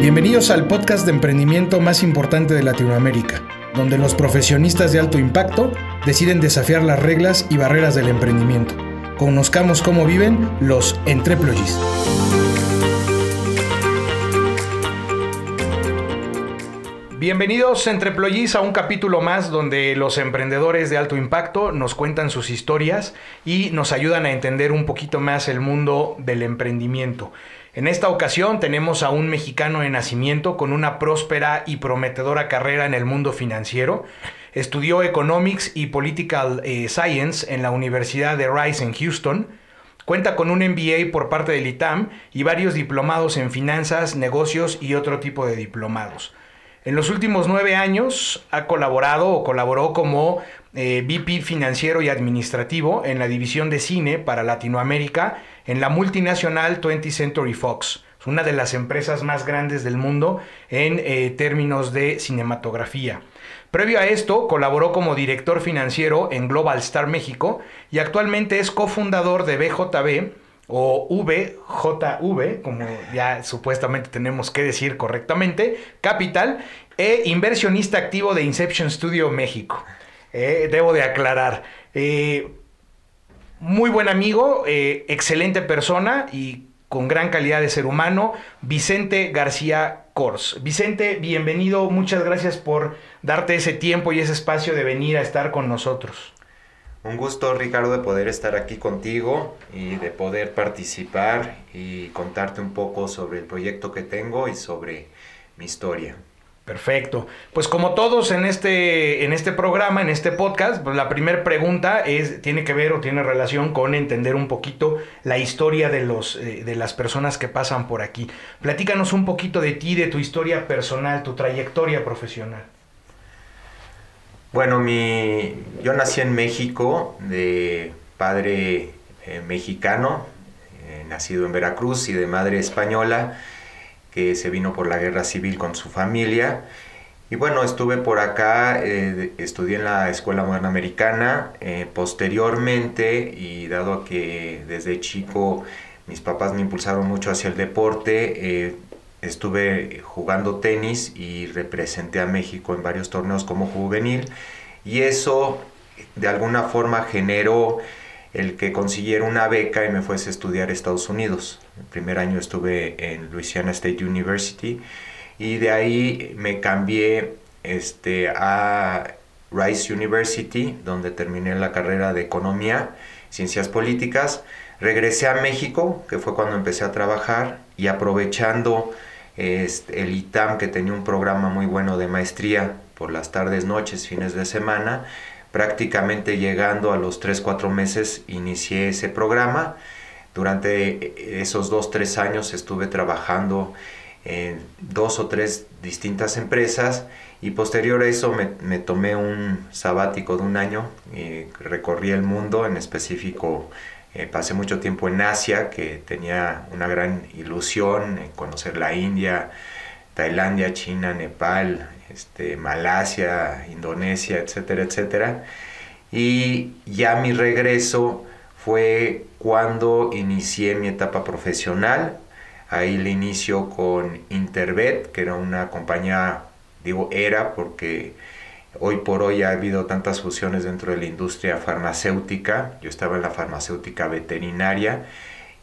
Bienvenidos al podcast de emprendimiento más importante de Latinoamérica, donde los profesionistas de alto impacto deciden desafiar las reglas y barreras del emprendimiento. Conozcamos cómo viven los entreployees. Bienvenidos Entreployees a un capítulo más donde los emprendedores de alto impacto nos cuentan sus historias y nos ayudan a entender un poquito más el mundo del emprendimiento. En esta ocasión tenemos a un mexicano de nacimiento con una próspera y prometedora carrera en el mundo financiero. Estudió Economics y Political eh, Science en la Universidad de Rice en Houston. Cuenta con un MBA por parte del ITAM y varios diplomados en finanzas, negocios y otro tipo de diplomados. En los últimos nueve años ha colaborado o colaboró como eh, VP financiero y administrativo en la división de cine para Latinoamérica en la multinacional 20th Century Fox. Es una de las empresas más grandes del mundo en eh, términos de cinematografía. Previo a esto, colaboró como director financiero en Global Star México y actualmente es cofundador de BJB o VJV, como ya supuestamente tenemos que decir correctamente, Capital, e inversionista activo de Inception Studio México. Eh, debo de aclarar. Eh, muy buen amigo, eh, excelente persona y con gran calidad de ser humano, Vicente García Cors. Vicente, bienvenido, muchas gracias por darte ese tiempo y ese espacio de venir a estar con nosotros. Un gusto, Ricardo, de poder estar aquí contigo y de poder participar y contarte un poco sobre el proyecto que tengo y sobre mi historia. Perfecto. Pues como todos en este, en este programa, en este podcast, pues la primera pregunta es, tiene que ver o tiene relación con entender un poquito la historia de, los, eh, de las personas que pasan por aquí. Platícanos un poquito de ti, de tu historia personal, tu trayectoria profesional. Bueno, mi, yo nací en México de padre eh, mexicano, eh, nacido en Veracruz y de madre española que se vino por la guerra civil con su familia. Y bueno, estuve por acá, eh, estudié en la Escuela Moderna Americana, posteriormente, y dado que desde chico mis papás me impulsaron mucho hacia el deporte, estuve jugando tenis y representé a México en varios torneos como juvenil, y eso de alguna forma generó el que consiguiera una beca y me fuese a estudiar a Estados Unidos. El primer año estuve en Louisiana State University y de ahí me cambié este, a Rice University, donde terminé la carrera de Economía, Ciencias Políticas. Regresé a México, que fue cuando empecé a trabajar, y aprovechando este, el ITAM, que tenía un programa muy bueno de maestría por las tardes, noches, fines de semana, prácticamente llegando a los 3-4 meses inicié ese programa. Durante esos 2-3 años estuve trabajando en dos o tres distintas empresas y posterior a eso me, tomé un sabático de un año y recorrí el mundo, en específico eh, pasé mucho tiempo en Asia, que tenía una gran ilusión en conocer la India, Tailandia, China, Nepal, este, Malasia, Indonesia, etcétera, etcétera. Y ya mi regreso fue cuando inicié mi etapa profesional. Ahí le inicio con Intervet, que era una compañía, digo era porque hoy por hoy ha habido tantas fusiones dentro de la industria farmacéutica. Yo estaba en la farmacéutica veterinaria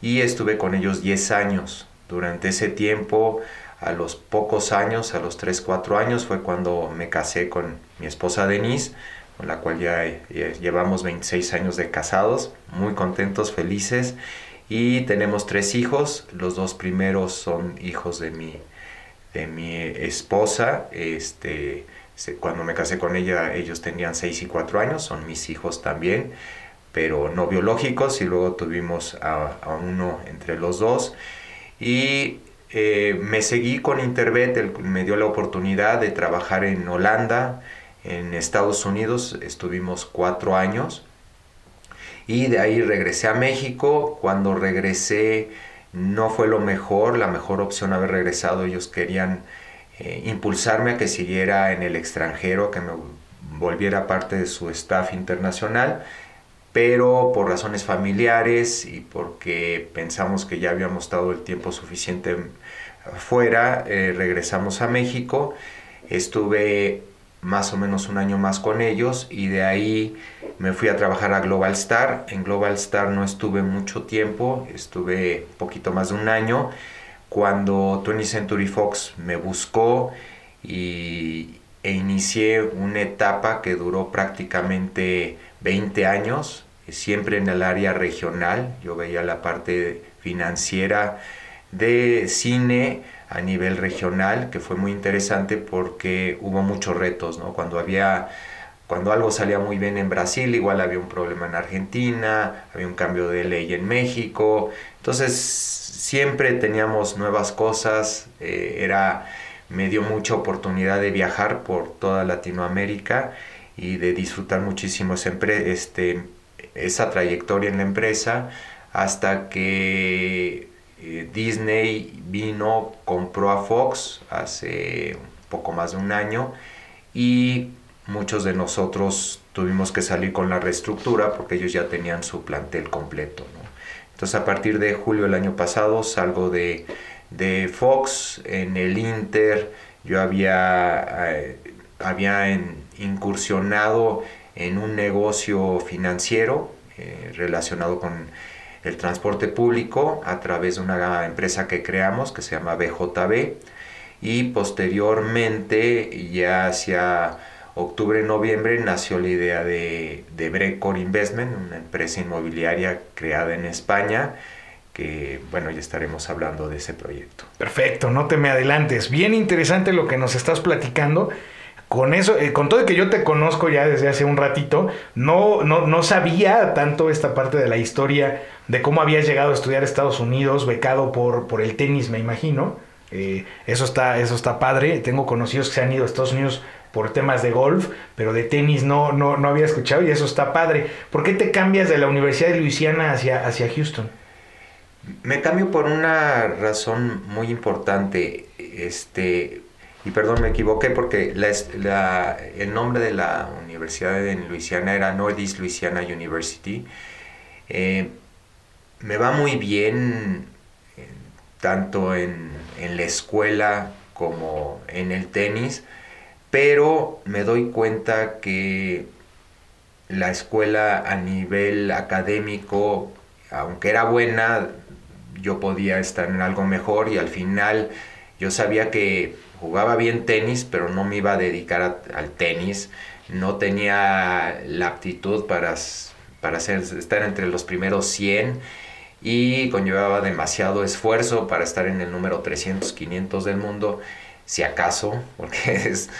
y estuve con ellos 10 años. Durante ese tiempo a los pocos años, a los 3, 4 años, fue cuando me casé con mi esposa Denise, con la cual ya, llevamos 26 años de casados, muy contentos, felices. Y tenemos tres hijos, los dos primeros son hijos de mi, de mi esposa. Este, cuando me casé con ella, ellos tenían 6 y 4 años, son mis hijos también, pero no biológicos. Y luego tuvimos a, uno entre los dos. Y eh, me seguí con Intervet, me dio la oportunidad de trabajar en Holanda, en Estados Unidos, estuvimos cuatro años y de ahí regresé a México. Cuando regresé no fue lo mejor, la mejor opción haber regresado. Ellos querían eh, impulsarme a que siguiera en el extranjero, que me volviera parte de su staff internacional pero por razones familiares y porque pensamos que ya habíamos estado el tiempo suficiente fuera, eh, regresamos a México, estuve más o menos un año más con ellos y de ahí me fui a trabajar a Global Star. En Global Star no estuve mucho tiempo, estuve poquito más de un año. Cuando 20th Century Fox me buscó y, e inicié una etapa que duró prácticamente 20 años, siempre en el área regional. Yo veía la parte financiera de cine a nivel regional, que fue muy interesante porque hubo muchos retos, ¿no? Cuando había cuando algo salía muy bien en Brasil, igual había un problema en Argentina, había un cambio de ley en México. Entonces, siempre teníamos nuevas cosas, eh, era, me dio mucha oportunidad de viajar por toda Latinoamérica y de disfrutar muchísimo este, esa trayectoria en la empresa hasta que eh, Disney vino, compró a Fox hace poco más de un año y muchos de nosotros tuvimos que salir con la reestructura porque ellos ya tenían su plantel completo. Entonces a partir de julio del año pasado salgo de, de Fox en el Inter, yo había, eh, había incursionado en un negocio financiero eh, relacionado con el transporte público a través de una empresa que creamos que se llama BJB y posteriormente ya hacia octubre-noviembre nació la idea de, de Brecor Investment, una empresa inmobiliaria creada en España que bueno, ya estaremos hablando de ese proyecto. Perfecto, no te me adelantes. Bien interesante lo que nos estás platicando con eso, eh, con todo que yo te conozco ya desde hace un ratito, no, no, no sabía tanto esta parte de la historia de cómo habías llegado a estudiar Estados Unidos, becado por, por el tenis, me imagino. Eh, eso, está, eso está padre. Tengo conocidos que se han ido a Estados Unidos por temas de golf, pero de tenis no, no, no había escuchado y eso está padre. ¿Por qué te cambias de la Universidad de Luisiana hacia, hacia Houston? Me cambio por una razón muy importante. Este, y perdón, me equivoqué porque la, el nombre de la universidad en Luisiana era Northeast Louisiana University. Eh, me va muy bien eh, tanto en, en, la escuela como en el tenis, pero me doy cuenta que la escuela a nivel académico, aunque era buena, yo podía estar en algo mejor y al final yo sabía que jugaba bien tenis, pero no me iba a dedicar al tenis, no tenía la aptitud para, para estar entre los primeros 100 y conllevaba demasiado esfuerzo para estar en el número 300, 500 del mundo, si acaso, porque es,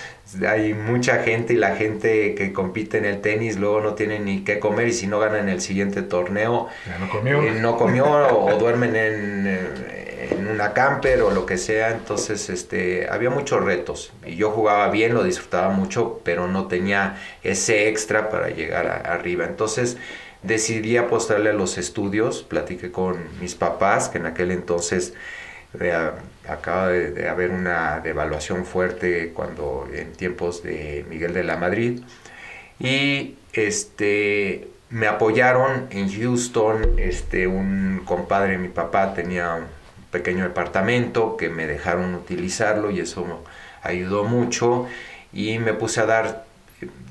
hay mucha gente y la gente que compite en el tenis luego no tiene ni qué comer y si no ganan el siguiente torneo, no comió, eh, no comió o, duermen en, eh, en, una camper o lo que sea, entonces este, había muchos retos y yo jugaba bien, lo disfrutaba mucho, pero no tenía ese extra para llegar arriba, entonces decidí apostarle a los estudios, platiqué con mis papás, que en aquel entonces eh, acaba de, haber una devaluación fuerte cuando en tiempos de Miguel de la Madrid. Y este me apoyaron en Houston este un compadre de mi papá tenía un pequeño departamento que me dejaron utilizarlo y eso ayudó mucho. Y me puse a dar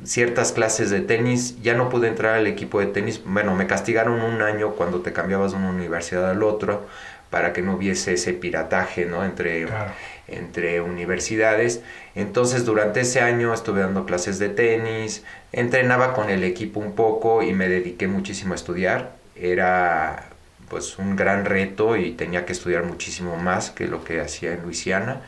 ciertas clases de tenis, ya no pude entrar al equipo de tenis, bueno, me castigaron un año cuando te cambiabas de una universidad al otro para que no hubiese ese pirataje ¿no? entre, entre universidades. Entonces durante ese año estuve dando clases de tenis, entrenaba con el equipo un poco y me dediqué muchísimo a estudiar. Era pues un gran reto y tenía que estudiar muchísimo más que lo que hacía en Luisiana.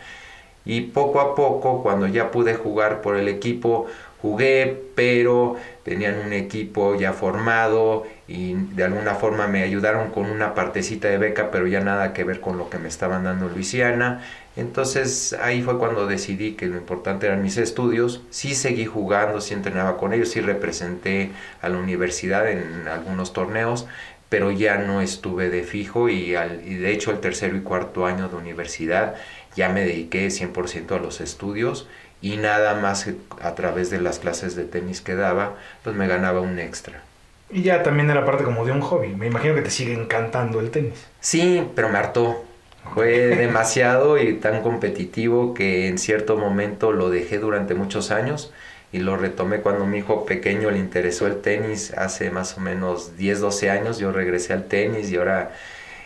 Y poco a poco, cuando ya pude jugar por el equipo, jugué, pero tenían un equipo ya formado y de alguna forma me ayudaron con una partecita de beca, pero ya nada que ver con lo que me estaban dando Luisiana. Entonces ahí fue cuando decidí que lo importante eran mis estudios. Sí seguí jugando, sí entrenaba con ellos, sí representé a la universidad en algunos torneos, pero ya no estuve de fijo y, al, y de hecho el tercero y cuarto año de universidad ya me dediqué 100% a los estudios y nada más a través de las clases de tenis que daba, pues me ganaba un extra. Y ya también era parte como de un hobby. Me imagino que te sigue encantando el tenis. Sí, pero me hartó. Fue demasiado y tan competitivo que en cierto momento lo dejé durante muchos años y lo retomé cuando mi hijo pequeño le interesó el tenis hace más o menos 10, 12 años. Yo regresé al tenis y ahora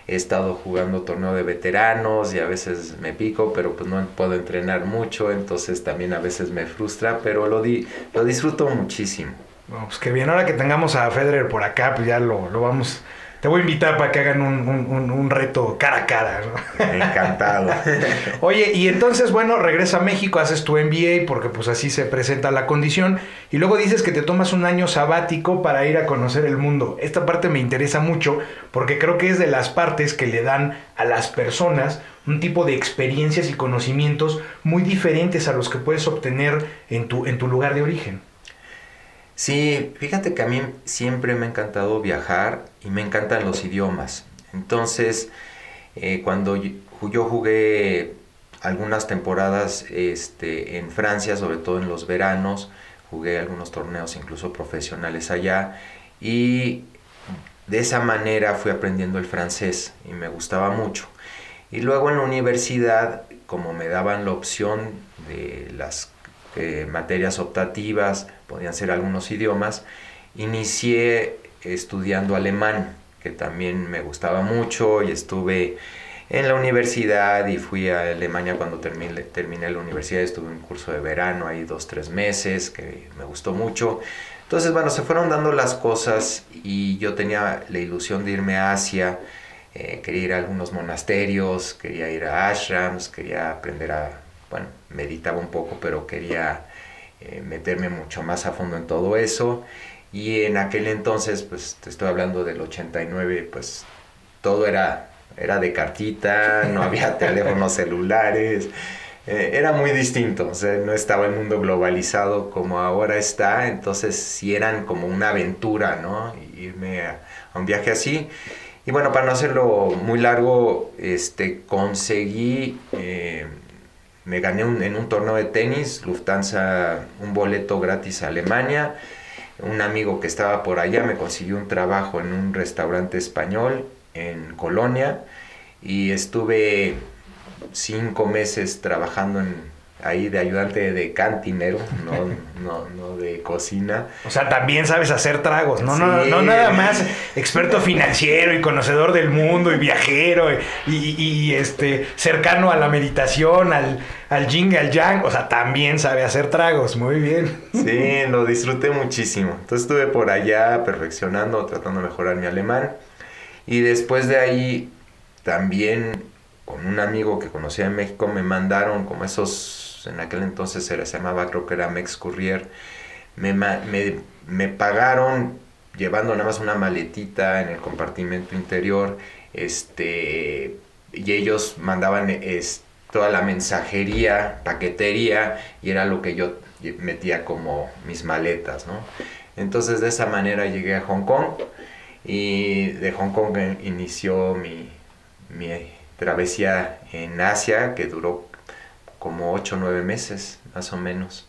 he estado jugando torneo de veteranos y a veces me pico, pero pues no puedo entrenar mucho, entonces también a veces me frustra, pero lo, di lo disfruto muchísimo. Pues que bien, ahora que tengamos a Federer por acá, pues ya lo, lo vamos te voy a invitar para que hagan un, reto cara a cara. Encantado. Oye, y entonces, bueno, regresa a México, haces tu MBA porque pues así se presenta la condición. Y luego dices que te tomas un año sabático para ir a conocer el mundo. Esta parte me interesa mucho porque creo que es de las partes que le dan a las personas un tipo de experiencias y conocimientos muy diferentes a los que puedes obtener en tu, en tu lugar de origen. Sí, fíjate que a mí siempre me ha encantado viajar y me encantan los idiomas. Entonces, eh, cuando yo jugué algunas temporadas este, en Francia, sobre todo en los veranos, jugué algunos torneos incluso profesionales allá y de esa manera fui aprendiendo el francés y me gustaba mucho. Y luego en la universidad, como me daban la opción de las eh, materias optativas, podían ser algunos idiomas, inicié estudiando alemán, que también me gustaba mucho y estuve en la universidad y fui a Alemania cuando terminé, terminé la universidad, estuve en un curso de verano ahí dos, tres meses, que me gustó mucho. Entonces, bueno, se fueron dando las cosas y yo tenía la ilusión de irme a Asia, eh, quería ir a algunos monasterios, quería ir a ashrams, quería aprender a bueno, meditaba un poco, pero quería eh, meterme mucho más a fondo en todo eso. Y en aquel entonces, pues te estoy hablando del 89, pues todo era, era de cartita, no había teléfonos celulares, eh, era muy distinto, o sea, no estaba el mundo globalizado como ahora está, entonces sí eran como una aventura, ¿no? Irme a, un viaje así. Y bueno, para no hacerlo muy largo, este, conseguí eh, me gané en un torneo de tenis, Lufthansa, un boleto gratis a Alemania. Un amigo que estaba por allá me consiguió un trabajo en un restaurante español en Colonia y estuve cinco meses trabajando en, ahí de ayudante de cantinero, no, no, no de cocina. O sea, también sabes hacer tragos, no, no, no nada más experto financiero y conocedor del mundo y viajero y, este cercano a la meditación, al, al yin, al yang, o sea, también sabe hacer tragos, muy bien. Sí, lo disfruté muchísimo. Entonces estuve por allá perfeccionando, tratando de mejorar mi alemán y después de ahí también con un amigo que conocía en México me mandaron como esos en aquel entonces se llamaba, creo que era Mex Courier, me, me, pagaron llevando nada más una maletita en el compartimento interior, este, y ellos mandaban es, toda la mensajería, paquetería, y era lo que yo metía como mis maletas, ¿no? Entonces de esa manera llegué a Hong Kong y de Hong Kong inició mi, mi travesía en Asia que duró como 8 o 9 meses, más o menos.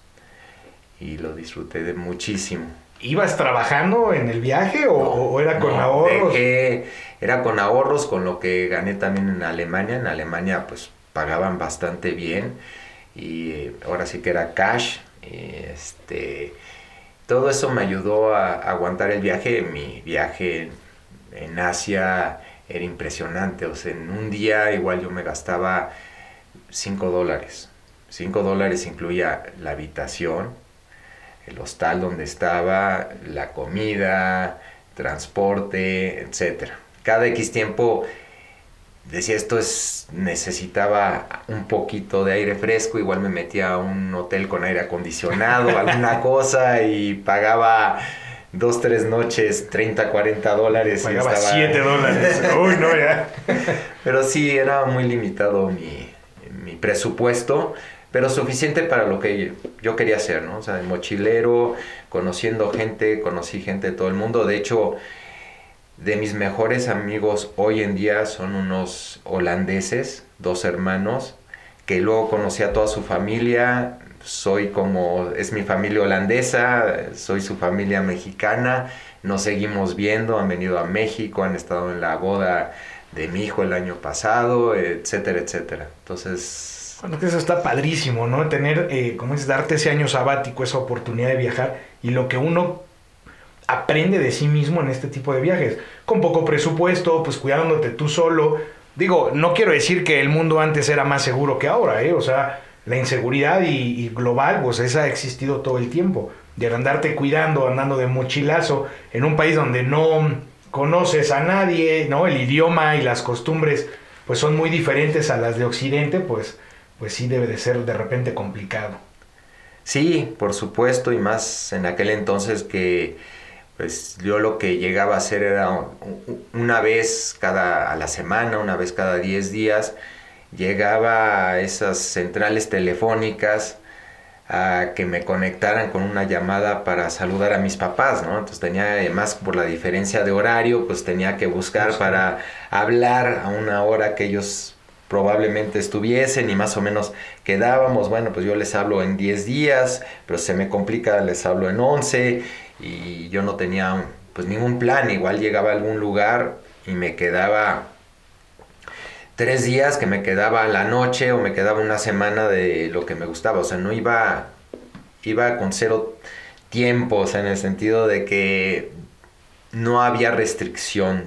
Y lo disfruté de muchísimo. ¿Ibas trabajando en el viaje o, era con ahorros? era con ahorros, con lo que gané también en Alemania. En Alemania pues pagaban bastante bien y eh, ahora sí que era cash. Este, todo eso me ayudó a, aguantar el viaje. Mi viaje en Asia era impresionante. O sea, en un día igual yo me gastaba 5 dólares. 5 dólares incluía la habitación, el hostal donde estaba, la comida, transporte, etc. Cada X tiempo decía esto es necesitaba un poquito de aire fresco, igual me metía a un hotel con aire acondicionado, alguna cosa y pagaba dos, tres noches, 30, 40 dólares. Pagaba 7 dólares. Uy, no, ya. Pero sí, era muy limitado mi, presupuesto, pero suficiente para lo que yo quería hacer, ¿no? O sea, mochilero, conociendo gente, conocí gente de todo el mundo. De hecho, de mis mejores amigos hoy en día son unos holandeses, dos hermanos, que luego conocí a toda su familia. Soy como, es mi familia holandesa, soy su familia mexicana. nos seguimos viendo, han venido a México, han estado en la boda de mi hijo el año pasado, etcétera, etcétera. Entonces... Bueno, que eso está padrísimo, ¿no? Tener, eh, como es, darte ese año sabático, esa oportunidad de viajar y lo que uno aprende de sí mismo en este tipo de viajes. Con poco presupuesto, pues cuidándote tú solo. Digo, no quiero decir que el mundo antes era más seguro que ahora, ¿eh? O sea, la inseguridad y, global, pues esa ha existido todo el tiempo. De andarte cuidando, andando de mochilazo, en un país donde no conoces a nadie, ¿no? El idioma y las costumbres, pues son muy diferentes a las de Occidente, pues, pues sí debe de ser de repente complicado. Sí, por supuesto, y más en aquel entonces que pues yo lo que llegaba a hacer era una vez cada a la semana, una vez cada 10 días, llegaba a esas centrales telefónicas a que me conectaran con una llamada para saludar a mis papás, ¿no? Entonces tenía, además por la diferencia de horario, pues tenía que buscar para hablar a una hora que ellos probablemente estuviesen y más o menos quedábamos, bueno, pues yo les hablo en 10 días, pero se me complica, les hablo en 11 y yo no tenía pues ningún plan, igual llegaba a algún lugar y me quedaba tres días, que me quedaba la noche o me quedaba una semana de lo que me gustaba, o sea, no iba, iba con cero tiempo, o sea, en el sentido de que no había restricción.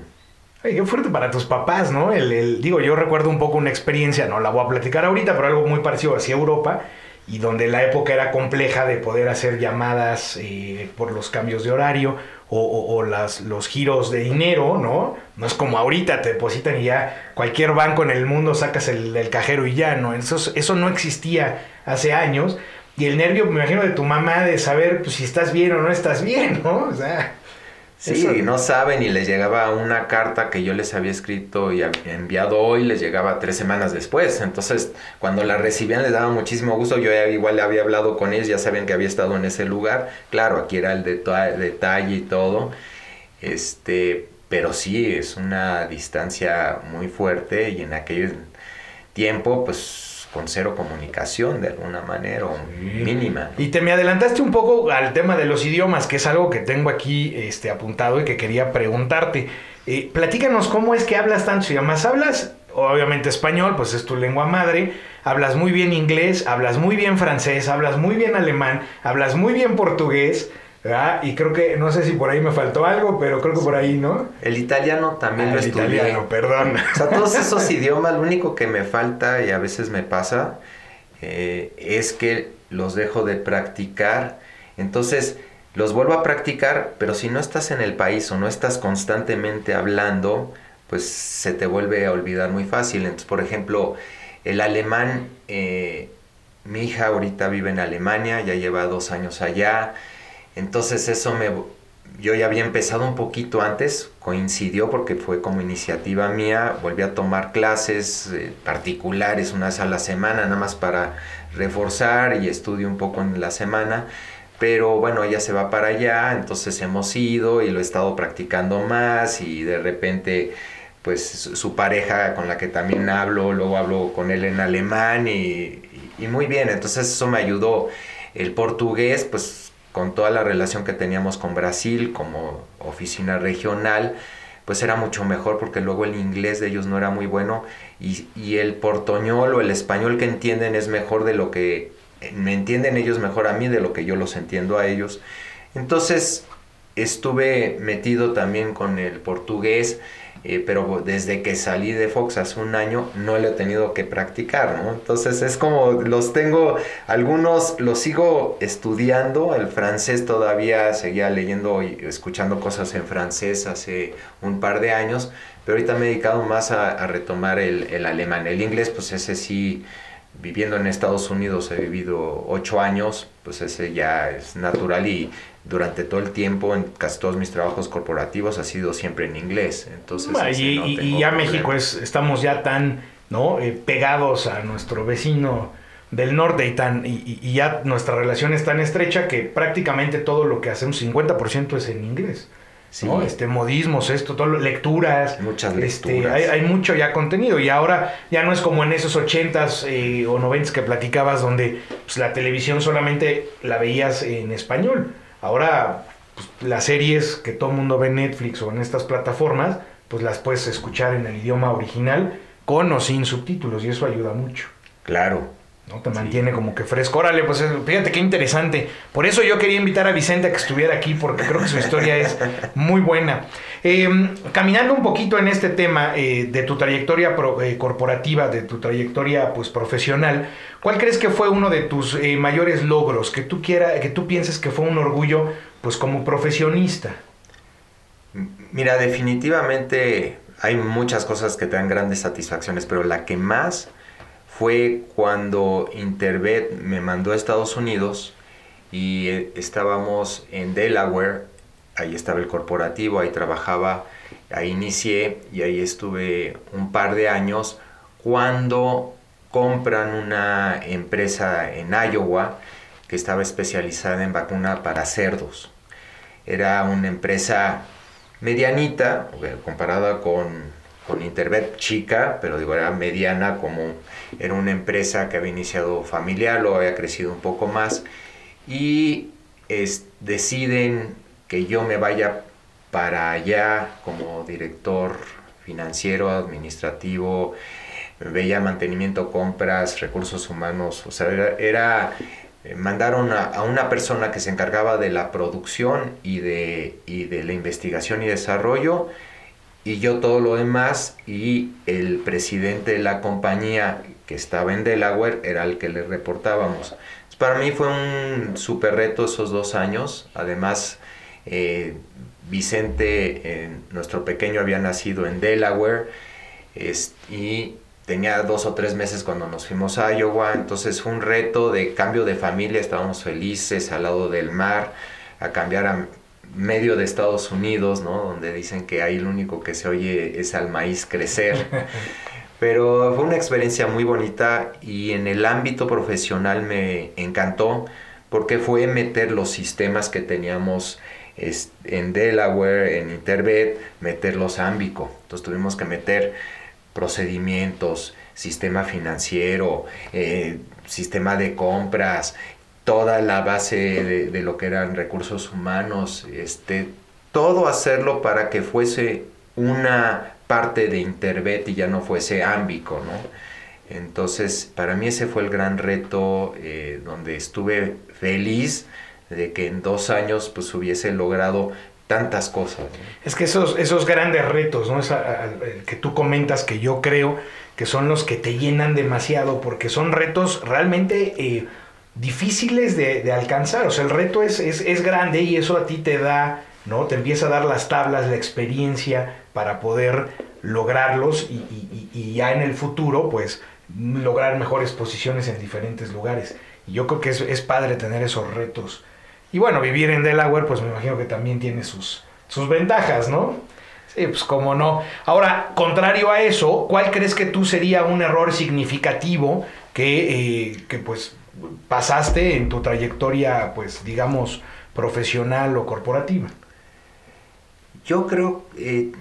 Qué fuerte para tus papás, ¿no? El, digo, yo recuerdo un poco una experiencia, no la voy a platicar ahorita, pero algo muy parecido hacia Europa y donde la época era compleja de poder hacer llamadas eh, por los cambios de horario o, las, los giros de dinero, ¿no? No es como ahorita te depositan y ya cualquier banco en el mundo sacas el, el cajero y ya, ¿no? Eso, eso no existía hace años. Y el nervio, me imagino, de tu mamá de saber pues, si estás bien o no estás bien, ¿no? O sea... Sí, no saben y les llegaba una carta que yo les había escrito y enviado hoy, les llegaba tres semanas después. Entonces, cuando la recibían les daba muchísimo gusto. Yo igual había hablado con ellos, ya sabían que había estado en ese lugar. Claro, aquí era el detalle y todo. Este, pero sí, es una distancia muy fuerte y en aquel tiempo, pues con cero comunicación de alguna manera o mínima. Y te me adelantaste un poco al tema de los idiomas, que es algo que tengo aquí este, apuntado y que quería preguntarte. Eh, platícanos cómo es que hablas tantos idiomas. ¿Hablas, obviamente, español, pues es tu lengua madre? ¿Hablas muy bien inglés? ¿Hablas muy bien francés? ¿Hablas muy bien alemán? ¿Hablas muy bien portugués? Y creo que, no sé si por ahí me faltó algo, pero creo que por ahí, ¿no? El italiano también ah, lo el italiano, perdón. O sea, todos esos idiomas, lo único que me falta y a veces me pasa eh, es que los dejo de practicar. Entonces, los vuelvo a practicar, pero si no estás en el país o no estás constantemente hablando, pues se te vuelve a olvidar muy fácil. Entonces, por ejemplo, el alemán, eh, mi hija ahorita vive en Alemania, ya lleva dos años allá entonces eso me... Yo ya había empezado un poquito antes, coincidió porque fue como iniciativa mía, volví a tomar clases eh, particulares una a la semana, nada más para reforzar y estudio un poco en la semana pero bueno, ella se va para allá, entonces hemos ido y lo he estado practicando más y de repente pues su pareja con la que también hablo, luego hablo con él en alemán y, y muy bien, entonces eso me ayudó. El portugués pues con toda la relación que teníamos con Brasil como oficina regional, pues era mucho mejor porque luego el inglés de ellos no era muy bueno y, el portoñol o el español que entienden es mejor de lo que me entienden ellos mejor a mí de lo que yo los entiendo a ellos. Entonces estuve metido también con el portugués eh, pero desde que salí de Fox hace un año no lo he tenido que practicar, ¿no? Entonces es como los tengo, algunos los sigo estudiando, el francés todavía seguía leyendo y escuchando cosas en francés hace un par de años, pero ahorita me he dedicado más a, retomar el, el alemán, el inglés pues ese sí viviendo en Estados Unidos he vivido ocho años, pues ese ya es natural y durante todo el tiempo en casi todos mis trabajos corporativos ha sido siempre en inglés. Entonces, y, ya México es, estamos ya tan ¿no? Eh, pegados a nuestro vecino del norte y, tan, y, ya nuestra relación es tan estrecha que prácticamente todo lo que hacemos, 50% es en inglés. ¿No? Este, modismos, esto, todo, lecturas. Muchas este, lecturas. hay, hay, mucho ya contenido y ahora ya no es como en esos 80s eh, o 90s que platicabas donde pues, la televisión solamente la veías en español. Ahora pues, las series que todo el mundo ve en Netflix o en estas plataformas, pues las puedes escuchar en el idioma original con o sin subtítulos y eso ayuda mucho. Claro, ¿no? Te mantiene como que fresco. Órale, pues fíjate qué interesante. Por eso yo quería invitar a Vicente a que estuviera aquí, porque creo que su historia es muy buena. Em, caminando un poquito en este tema eh, de tu trayectoria eh, corporativa, de tu trayectoria pues, profesional, ¿cuál crees que fue uno de tus eh, mayores logros? Que tú, quiera, que tú pienses que fue un orgullo pues, como profesionista. Mira, definitivamente hay muchas cosas que te dan grandes satisfacciones, pero la que más fue cuando Intervet me mandó a Estados Unidos y eh, estábamos en Delaware, ahí estaba el corporativo, ahí trabajaba, ahí inicié y ahí estuve un par de años cuando compran una empresa en Iowa que estaba especializada en vacuna para cerdos. Era una empresa medianita comparada con con Intervet chica, pero digo, era mediana, como era una empresa que había iniciado familiar, luego había crecido un poco más, y deciden que yo me vaya para allá como director financiero, administrativo, veía mantenimiento, compras, recursos humanos, o sea, era, eh, mandaron a, una persona que se encargaba de la producción y de, y de la investigación y desarrollo, y yo todo lo demás y el presidente de la compañía que estaba en Delaware era el que le reportábamos. Para mí fue un súper reto esos dos años, además eh, Vicente, nuestro pequeño, había nacido en Delaware y tenía dos o tres meses cuando nos fuimos a Iowa, entonces fue un reto de cambio de familia, estábamos felices al lado del mar, a cambiar a medio de Estados Unidos, ¿no? Donde dicen que ahí lo único que se oye es al maíz crecer. Pero fue una experiencia muy bonita y en el ámbito profesional me encantó porque fue meter los sistemas que teníamos en Delaware, en Interbed, meterlos a Ambico. Entonces tuvimos que meter procedimientos, sistema financiero, eh, sistema de compras, toda la base de, lo que eran recursos humanos, este, todo hacerlo para que fuese una parte de Intervet y ya no fuese ámbico, ¿no? Entonces, para mí ese fue el gran reto eh, donde estuve feliz de que en dos años pues hubiese logrado tantas cosas. Es que esos, esos grandes retos, ¿no? que tú comentas que yo creo que son los que te llenan demasiado, porque son retos realmente... Eh, difíciles de, alcanzar. O sea, el reto es, es, grande y eso a ti te da, ¿no? Te empieza a dar las tablas, la experiencia para poder lograrlos y, ya en el futuro, pues, lograr mejores posiciones en diferentes lugares. Y yo creo que es, es, padre tener esos retos. Y bueno, vivir en Delaware, pues me imagino que también tiene sus, sus ventajas, ¿no? Sí, pues como no. Ahora, contrario a eso, ¿cuál crees que tú sería un error significativo que, eh, que pues pasaste en tu trayectoria, pues digamos, profesional o corporativa? Yo creo que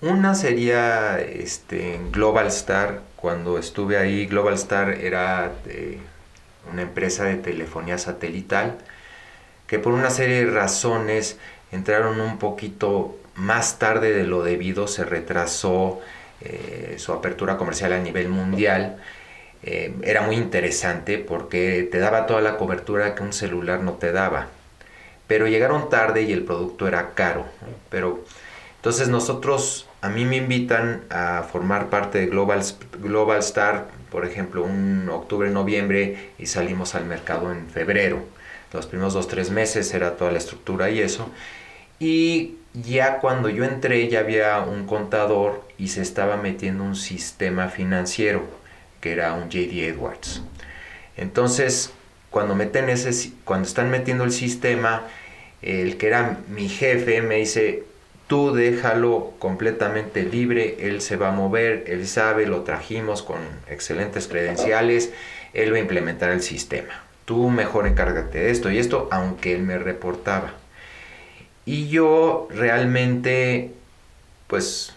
una sería este, Global Star. Cuando estuve ahí, Global Star era una empresa de telefonía satelital que por una serie de razones entraron un poquito más tarde de lo debido, se retrasó eh, su apertura comercial a nivel mundial eh, era muy interesante porque te daba toda la cobertura que un celular no te daba. Pero llegaron tarde y el producto era caro. Pero entonces nosotros, a mí me invitan a formar parte de Global, Global Star, por ejemplo, un octubre, noviembre y salimos al mercado en febrero. Los primeros dos, tres meses era toda la estructura y eso. Y ya cuando yo entré ya había un contador y se estaba metiendo un sistema financiero que era un JD Edwards. Entonces, cuando, meten ese, cuando están metiendo el sistema, el que era mi jefe me dice, tú déjalo completamente libre, él se va a mover, él sabe, lo trajimos con excelentes credenciales, él va a implementar el sistema. Tú mejor encárgate de esto y esto, aunque él me reportaba. Y yo realmente, pues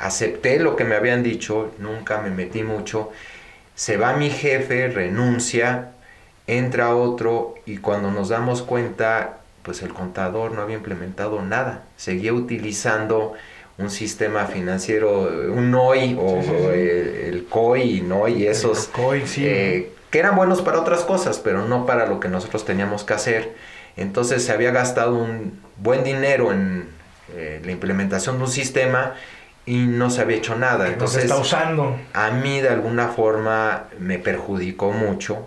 acepté lo que me habían dicho, nunca me metí mucho. Se va mi jefe, renuncia, entra otro y cuando nos damos cuenta, pues el contador no había implementado nada, seguía utilizando un sistema financiero, un NOI o el COI y NOI, esos COI, eh, que eran buenos para otras cosas, pero no para lo que nosotros teníamos que hacer. Entonces se había gastado un buen dinero en eh, la implementación de un sistema y no se había hecho nada. Entonces, está usando. A mí de alguna forma me perjudicó mucho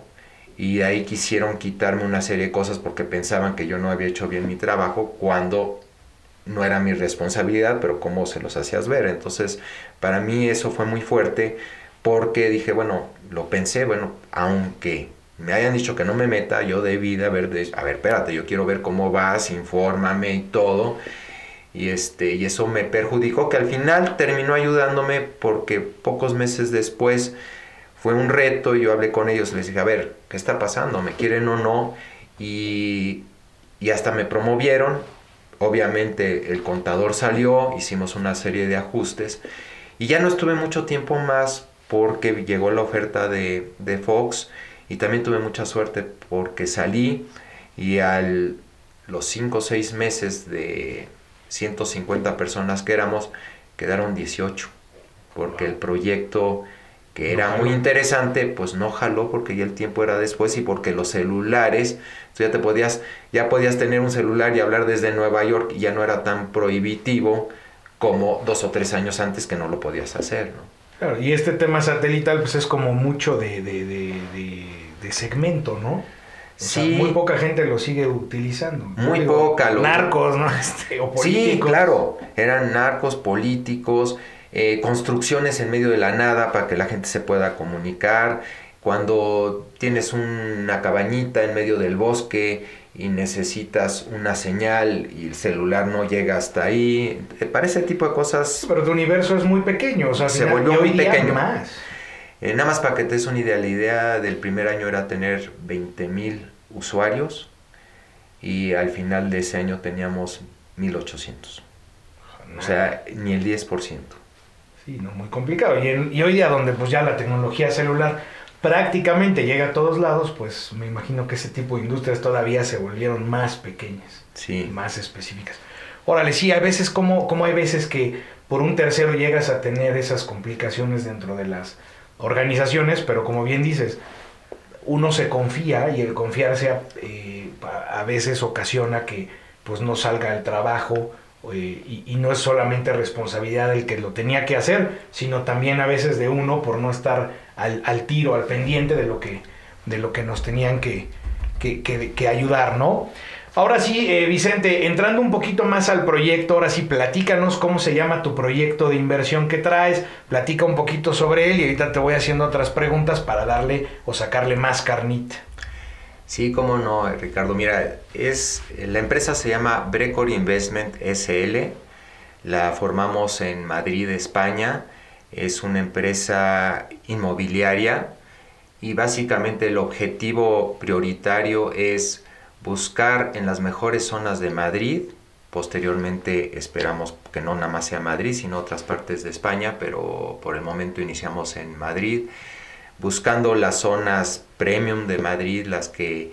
y de ahí quisieron quitarme una serie de cosas porque pensaban que yo no había hecho bien mi trabajo cuando no era mi responsabilidad, pero cómo se los hacías ver. Entonces, para mí eso fue muy fuerte porque dije, bueno, lo pensé, bueno, aunque me hayan dicho que no me meta, yo debí de haber, de, a ver, espérate, yo quiero ver cómo vas, infórmame y todo. Y, este, y eso me perjudicó, que al final terminó ayudándome porque pocos meses después fue un reto, y yo hablé con ellos, les dije, a ver, ¿qué está pasando? ¿Me quieren o no? Y, y hasta me promovieron Obviamente el contador salió, hicimos una serie de ajustes y ya no estuve mucho tiempo más porque llegó la oferta de, Fox y también tuve mucha suerte porque salí y al los 5 o 6 meses de 150 personas que éramos, quedaron 18 porque el proyecto que era muy interesante, pues no jaló porque ya el tiempo era después y porque los celulares, ya te podías, ya podías tener un celular y hablar desde Nueva York y ya no era tan prohibitivo como dos o tres años antes que no lo podías hacer, ¿no? Claro, y este tema satelital pues es como mucho de, de, de, segmento, ¿no? Sí. muy poca gente lo sigue utilizando. Muy poca. Narcos, ¿no? Este, o políticos. Sí, claro. Eran narcos, políticos, eh, construcciones en medio de la nada para que la gente se pueda comunicar, cuando tienes una cabañita en medio del bosque y necesitas una señal y el celular no llega hasta ahí, eh, para ese tipo de cosas... Pero tu universo es muy pequeño, o sea, se volvió muy pequeño. Más. Eh, nada más para que te des una idea, la idea del primer año era tener 20 mil usuarios y al final de ese año teníamos 1800. O sea, ni el 10%. Sí, no, muy complicado. Y, hoy día donde pues ya la tecnología celular prácticamente llega a todos lados, pues me imagino que ese tipo de industrias todavía se volvieron más pequeñas, sí. más específicas. Órale, sí, a veces como, como hay veces que por un tercero llegas a tener esas complicaciones dentro de las organizaciones, pero como bien dices, uno se confía y el confiarse eh, a, veces ocasiona que pues no salga el trabajo eh, y, no es solamente responsabilidad del que lo tenía que hacer, sino también a veces de uno por no estar al, al tiro, al pendiente de lo que, de lo que nos tenían que, que, que, ayudar, ¿no? Ahora sí, eh, Vicente, entrando un poquito más al proyecto, ahora sí, platícanos cómo se llama tu proyecto de inversión que traes, platica un poquito sobre él y ahorita te voy haciendo otras preguntas para darle o sacarle más carnita. Sí, cómo no, Ricardo. Mira, es, la empresa se llama Brecor Investment SL. La formamos en Madrid, España. Es una empresa inmobiliaria y básicamente el objetivo prioritario es buscar en las mejores zonas de Madrid. Posteriormente esperamos que no nada más sea Madrid, sino otras partes de España, pero por el momento iniciamos en Madrid buscando las zonas premium de Madrid, las que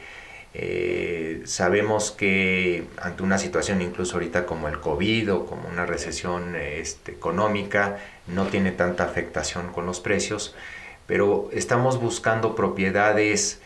eh, sabemos que ante una situación incluso ahorita como el COVID o como una recesión este, económica, no tiene tanta afectación con los precios, pero estamos buscando propiedades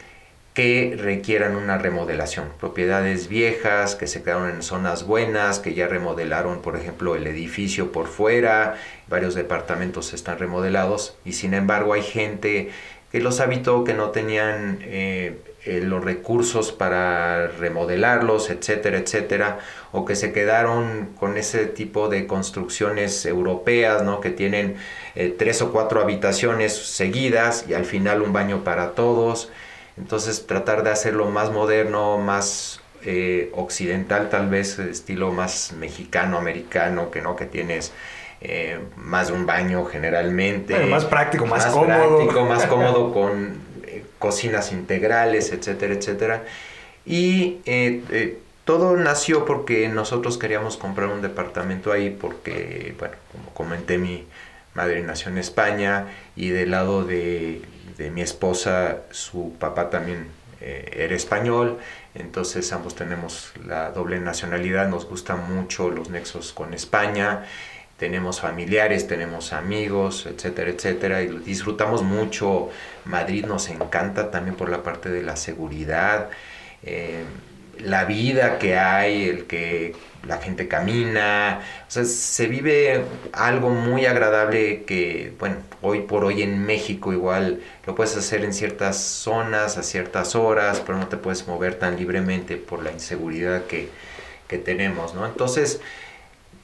que requieran una remodelación, propiedades viejas que se quedaron en zonas buenas, que ya remodelaron, por ejemplo, el edificio por fuera, varios departamentos están remodelados y sin embargo hay gente que los habitó, que no tenían eh, eh, los recursos para remodelarlos, etcétera, etcétera, o que se quedaron con ese tipo de construcciones europeas, ¿no? que tienen eh, tres o cuatro habitaciones seguidas y al final un baño para todos. Entonces tratar de hacerlo más moderno, más occidental tal vez, estilo más mexicano, americano, que no, que tienes eh, más de un baño generalmente. más práctico, más, cómodo. Práctico, más cómodo con eh, cocinas integrales, etcétera, etcétera. Y eh, todo nació porque nosotros queríamos comprar un departamento ahí porque, bueno, como comenté, mi madre nació en España y del lado de, de mi esposa, su papá también eh, era español, entonces ambos tenemos la doble nacionalidad, nos gustan mucho los nexos con España, tenemos familiares, tenemos amigos, etcétera, etcétera, y disfrutamos mucho. Madrid nos encanta también por la parte de la seguridad, eh, la vida que hay, el que la gente camina, se vive algo muy agradable que, bueno, hoy por hoy en México igual lo puedes hacer en ciertas zonas, a ciertas horas, pero no te puedes mover tan libremente por la inseguridad que, que tenemos, ¿no? Entonces,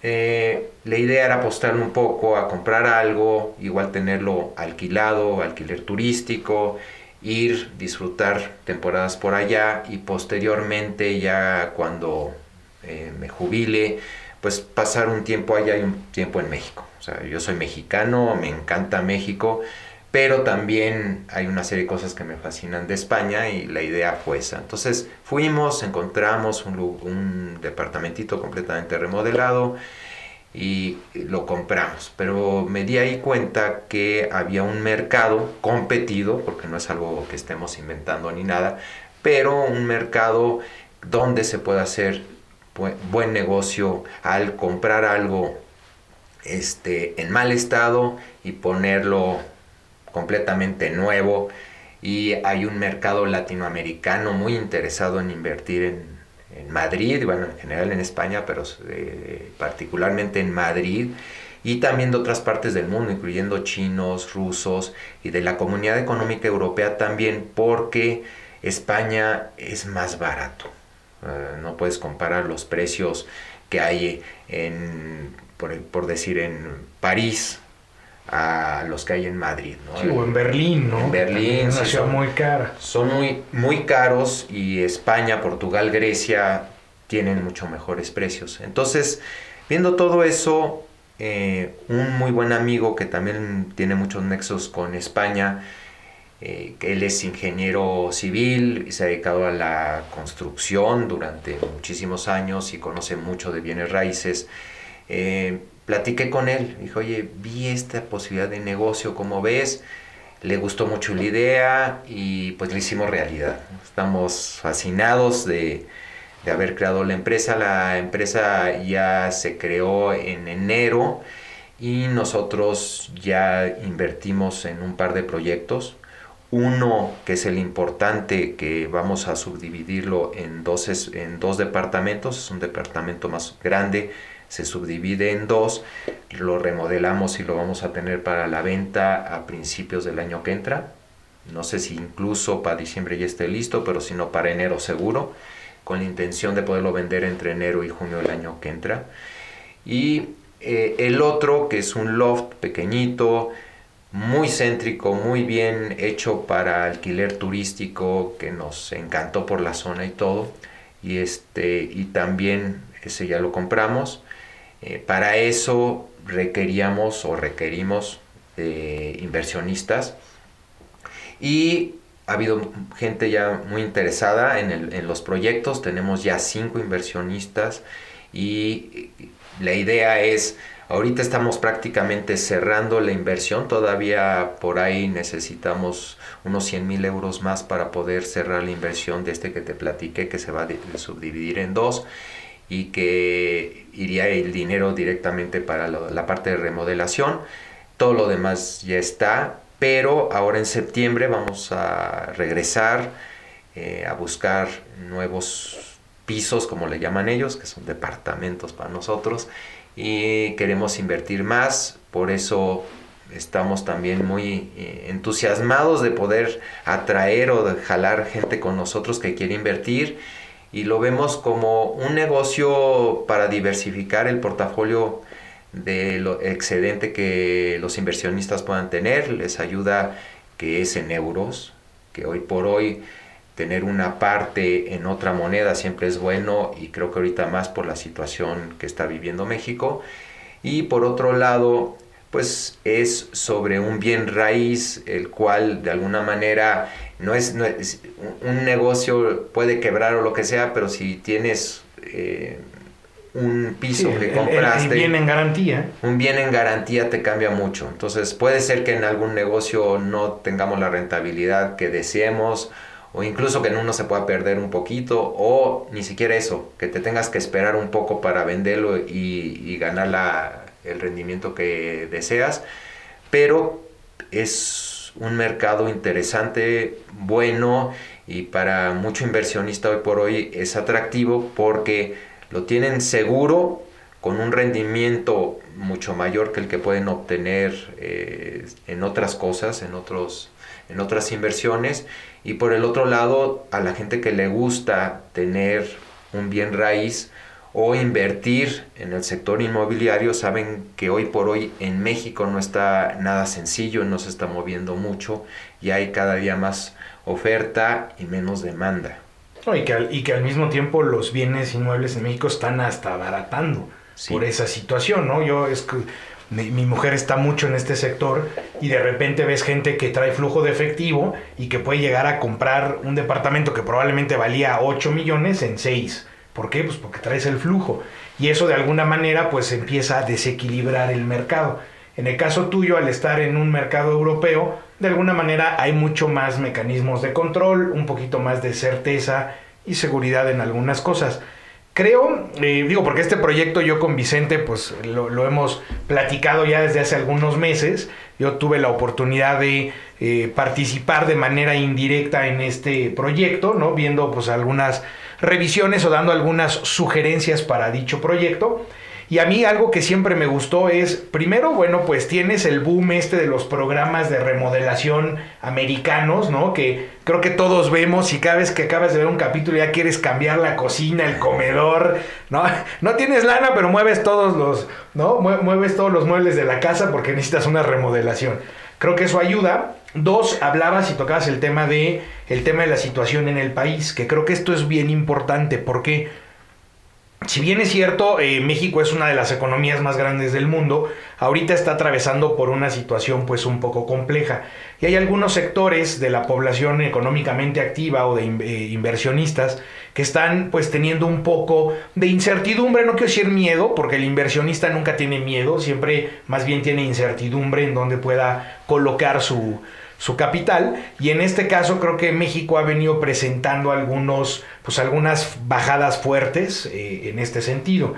eh, la idea era apostar un poco a comprar algo, igual tenerlo alquilado, alquiler turístico, ir, disfrutar temporadas por allá y posteriormente ya cuando eh, me jubile, pues pasar un tiempo allá y un tiempo en México. O sea, yo soy mexicano, me encanta México, pero también hay una serie de cosas que me fascinan de España y la idea fue esa. Entonces fuimos, encontramos un, un departamentito completamente remodelado y lo compramos, pero me di ahí cuenta que había un mercado competido, porque no es algo que estemos inventando ni nada, pero un mercado donde se puede hacer buen negocio al comprar algo este, en mal estado y ponerlo completamente nuevo. Y hay un mercado latinoamericano muy interesado en invertir en, Madrid, bueno, en general en España, pero eh, particularmente en Madrid y también de otras partes del mundo, incluyendo chinos, rusos y de la comunidad económica europea también, porque España es más barato. Eh, no puedes comparar los precios que hay en, por, decir, en París a los que hay en Madrid. ¿no? o en Berlín, ¿no? En Berlín. una ciudad muy cara. Son muy, muy caros y España, Portugal, Grecia tienen mucho mejores precios. Entonces, viendo todo eso, eh, un muy buen amigo que también tiene muchos nexos con España, eh, él es ingeniero civil y se ha dedicado a la construcción durante muchísimos años y conoce mucho de bienes raíces. Eh, platiqué con él, dijo, oye, vi esta posibilidad de negocio, como ves? Le gustó mucho la idea y pues le hicimos realidad. Estamos fascinados de, de haber creado la empresa. La empresa ya se creó en enero y nosotros ya invertimos en un par de proyectos uno que es el importante, que vamos a subdividirlo en dos, en dos departamentos, es un departamento más grande, se subdivide en dos, lo remodelamos y lo vamos a tener para la venta a principios del año que entra. No sé si incluso para diciembre ya esté listo, pero si no para enero seguro, con la intención de poderlo vender entre enero y junio del año que entra. Y eh, el otro, que es un loft pequeñito, muy céntrico, muy bien hecho para alquiler turístico, que nos encantó por la zona y todo. Y, este, y también ese ya lo compramos. Eh, para eso requeríamos o requerimos inversionistas. Y ha habido gente ya muy interesada en, en los proyectos. Tenemos ya cinco inversionistas y la idea es Ahorita estamos prácticamente cerrando la inversión, todavía por ahí necesitamos unos 100 mil euros más para poder cerrar la inversión de este que te platiqué, que se va a subdividir en dos y que iría el dinero directamente para la parte de remodelación. Todo lo demás ya está, pero ahora en septiembre vamos a regresar eh, a buscar nuevos pisos, como le llaman ellos, que son departamentos para nosotros y queremos invertir más, por eso estamos también muy eh, entusiasmados de poder atraer o de jalar gente con nosotros que quiere invertir y lo vemos como un negocio para diversificar el portafolio de lo excedente que los inversionistas puedan tener, les ayuda que es en euros, que hoy por hoy tener una parte en otra moneda siempre es bueno y creo que ahorita más por la situación que está viviendo México. Y por otro lado, pues es sobre un bien raíz, el cual de alguna manera no es, un negocio puede quebrar o lo que sea, pero si tienes eh, un piso que compraste. Un bien en garantía. Un bien en garantía te cambia mucho. Entonces puede ser que en algún negocio no tengamos la rentabilidad que deseemos o incluso que en uno se pueda perder un poquito o ni siquiera eso, que te tengas que esperar un poco para venderlo y, ganar la, el rendimiento que deseas, pero es un mercado interesante, bueno y para mucho inversionista hoy por hoy es atractivo porque lo tienen seguro con un rendimiento mucho mayor que el que pueden obtener eh, en otras cosas, en, otros, en otras inversiones. Y por el otro lado, a la gente que le gusta tener un bien raíz o invertir en el sector inmobiliario, saben que hoy por hoy en México no está nada sencillo, no se está moviendo mucho y hay cada día más oferta y menos demanda. y, que al, y que al mismo tiempo los bienes inmuebles en México están hasta abaratando por esa situación, ¿no? Yo es que mi, mujer está mucho en este sector y de repente ves gente que trae flujo de efectivo y que puede llegar a comprar un departamento que probablemente valía 8 millones en 6. ¿Por qué? Pues porque traes el flujo. Y eso de alguna manera pues empieza a desequilibrar el mercado. En el caso tuyo, al estar en un mercado europeo, de alguna manera hay mucho más mecanismos de control, un poquito más de certeza y seguridad en algunas cosas. Creo, eh, digo, porque este proyecto yo con Vicente, pues lo, hemos platicado ya desde hace algunos meses. Yo tuve la oportunidad de eh, participar de manera indirecta en este proyecto, ¿no? Viendo pues algunas revisiones o dando algunas sugerencias para dicho proyecto. Y a mí algo que siempre me gustó es, primero, bueno, pues tienes el boom este de los programas de remodelación americanos, ¿no? Que creo que todos vemos y cada vez que acabas de ver un capítulo ya quieres cambiar la cocina, el comedor, ¿no? No tienes lana, pero mueves todos los, ¿no? Mueves todos los muebles de la casa porque necesitas una remodelación. Creo que eso ayuda. Dos, hablabas y tocabas el tema de el tema de la situación en el país, que creo que esto es bien importante porque si bien es cierto, eh, México es una de las economías más grandes del mundo, ahorita está atravesando por una situación pues un poco compleja. Y hay algunos sectores de la población económicamente activa o de eh, inversionistas que están pues teniendo un poco de incertidumbre, no quiero decir miedo, porque el inversionista nunca tiene miedo, siempre más bien tiene incertidumbre en donde pueda colocar su, su capital y en este caso creo que México ha venido presentando algunos pues algunas bajadas fuertes eh, en este sentido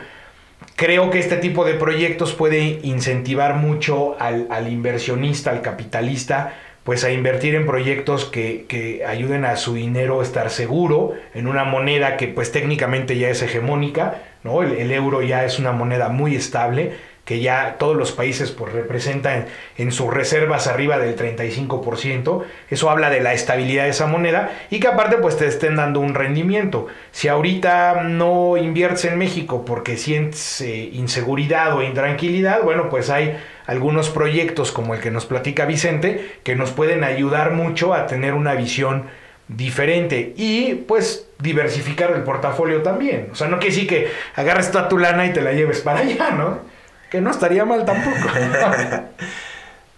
creo que este tipo de proyectos puede incentivar mucho al, inversionista al capitalista pues a invertir en proyectos que, ayuden a su dinero a estar seguro en una moneda que pues técnicamente ya es hegemónica, ¿no? el euro ya es una moneda muy estable que ya todos los países pues representan en sus reservas arriba del 35%, eso habla de la estabilidad de esa moneda y que aparte pues te estén dando un rendimiento. Si ahorita no inviertes en México porque sientes eh, inseguridad o intranquilidad, bueno pues hay algunos proyectos como el que nos platica Vicente que nos pueden ayudar mucho a tener una visión diferente y pues diversificar el portafolio también. O sea, no quiere decir que agarres toda tu lana y te la lleves para allá, ¿no? Que no estaría mal tampoco.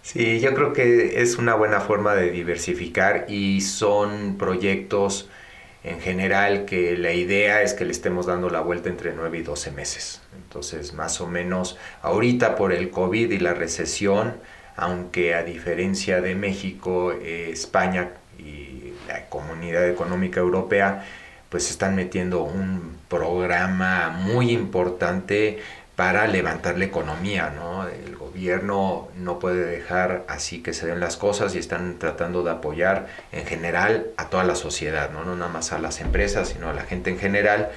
sí, yo creo que es una buena forma de diversificar y son proyectos en general que la idea es que le estemos dando la vuelta entre 9 y 12 meses. Entonces, más o menos, ahorita por el COVID y la recesión, aunque a diferencia de México, eh, España y la Comunidad Económica Europea, pues están metiendo un programa muy importante para levantar la economía, ¿no? El gobierno no puede dejar así que se den las cosas y están tratando de apoyar en general a toda la sociedad, ¿no? No nada más a las empresas, sino a la gente en general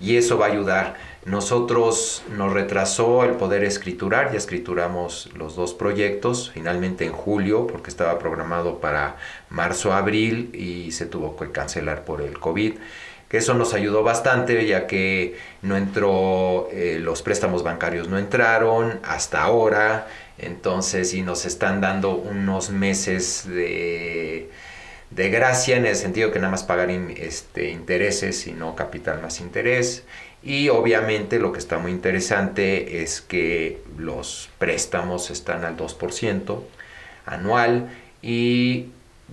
y eso va a ayudar. Nosotros nos retrasó el poder escriturar, ya escrituramos los dos proyectos, finalmente en julio, porque estaba programado para marzo-abril y se tuvo que cancelar por el COVID que eso nos ayudó bastante ya que no entró, eh, los préstamos bancarios no entraron hasta ahora, entonces y nos están dando unos meses de, de gracia en el sentido que nada más pagar este, intereses y no capital más interés. Y obviamente lo que está muy interesante es que los préstamos están al 2% anual y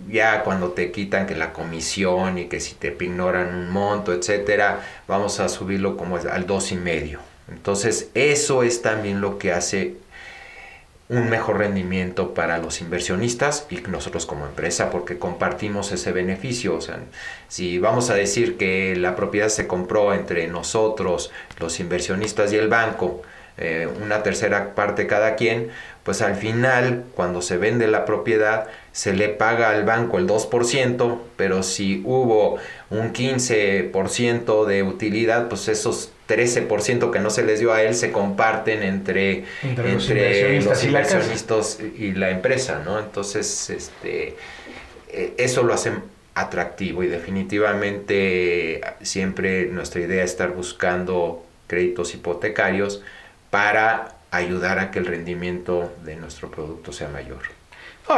ya cuando te quitan que la comisión y que si te ignoran un monto, etcétera, vamos a subirlo como al dos y medio. Entonces, eso es también lo que hace un mejor rendimiento para los inversionistas y nosotros como empresa porque compartimos ese beneficio. O sea, si vamos a decir que la propiedad se compró entre nosotros, los inversionistas y el banco, eh, una tercera parte cada quien, pues al final cuando se vende la propiedad se le paga al banco el 2%, pero si hubo un 15% de utilidad, pues esos 13% que no se les dio a él se comparten entre, entre, los inversionistas, y, la empresa, ¿no? Entonces, este, eh, eso lo hace atractivo y definitivamente siempre nuestra idea es estar buscando créditos hipotecarios para ayudar a que el rendimiento de nuestro producto sea mayor.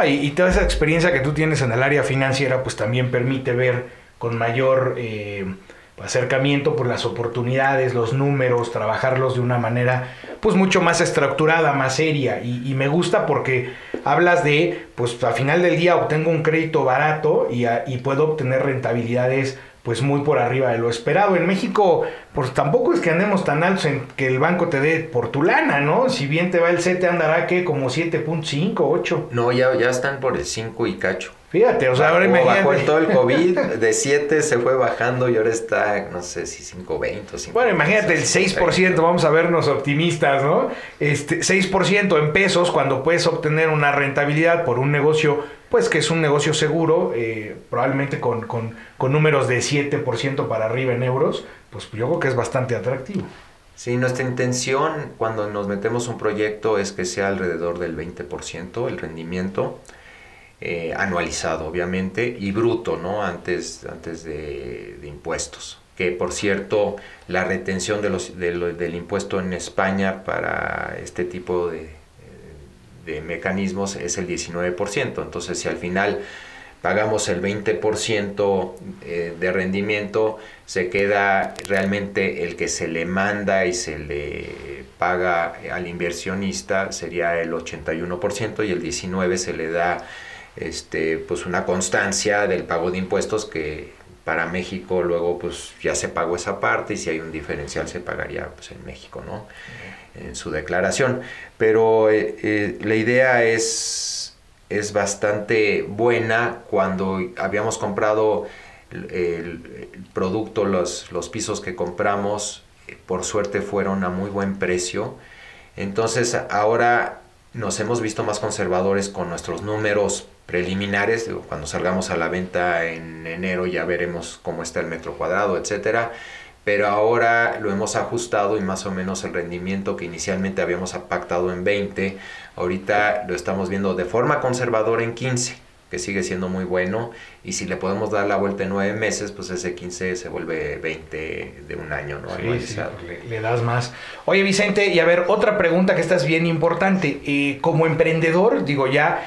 Y, toda esa experiencia que tú tienes en el área financiera pues también permite ver con mayor... Eh, acercamiento por las oportunidades, los números, trabajarlos de una manera pues mucho más estructurada, más seria. Y, me gusta porque hablas de pues al final del día obtengo un crédito barato y, y, puedo obtener rentabilidades pues muy por arriba de lo esperado. En México pues tampoco es que andemos tan altos en que el banco te dé por tu lana, ¿no? Si bien te va el C te andará que como 7.5, 8. No, ya, ya están por el 5 y cacho. Fíjate, o sea, ahora imagínate. Bajó todo el COVID, de 7 se fue bajando y ahora está, no sé si 5.20 o 5. Bueno, imagínate el 6%, vamos a vernos optimistas, ¿no? Este 6% en pesos cuando puedes obtener una rentabilidad por un negocio, pues que es un negocio seguro, eh, probablemente con, con, con números de 7% para arriba en euros, pues yo creo que es bastante atractivo. Sí, nuestra intención cuando nos metemos un proyecto es que sea alrededor del 20% el rendimiento. Eh, anualizado, obviamente, y bruto, ¿no? Antes, antes de, impuestos. Que por cierto, la retención de los, del impuesto en España para este tipo de, de mecanismos es el 19%. Entonces, si al final pagamos el 20% eh, de rendimiento, se queda realmente el que se le manda y se le paga al inversionista sería el 81% y el 19% se le da este, pues una constancia del pago de impuestos que para México luego pues ya se pagó esa parte y si hay un diferencial se pagaría pues en México, ¿no? En su declaración. Pero eh, eh, la idea es, es bastante buena cuando habíamos comprado el, producto, los, los pisos que compramos, por suerte fueron a muy buen precio. Entonces ahora nos hemos visto más conservadores con nuestros números preliminares, cuando salgamos a la venta en enero ya veremos cómo está el metro cuadrado, etcétera. Pero ahora lo hemos ajustado y más o menos el rendimiento que inicialmente habíamos pactado en 20, ahorita lo estamos viendo de forma conservadora en 15 que sigue siendo muy bueno y si le podemos dar la vuelta en nueve meses, pues ese 15 se vuelve 20 de un año, ¿no? Sí, le, das más. Oye Vicente, y a ver, otra pregunta que esta es bien importante. Eh, como emprendedor, digo ya,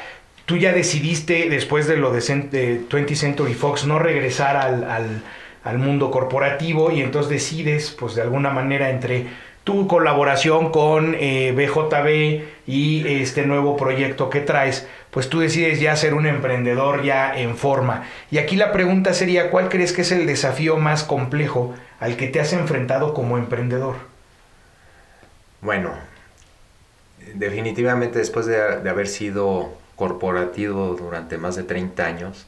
tú ya decidiste después de lo de, 20th Century Fox no regresar al, al, mundo corporativo y entonces decides, pues de alguna manera, entre tu colaboración con eh, BJB y este nuevo proyecto que traes, pues tú decides ya ser un emprendedor ya en forma. Y aquí la pregunta sería, ¿cuál crees que es el desafío más complejo al que te has enfrentado como emprendedor? Bueno, definitivamente después de, haber sido corporativo durante más de 30 años,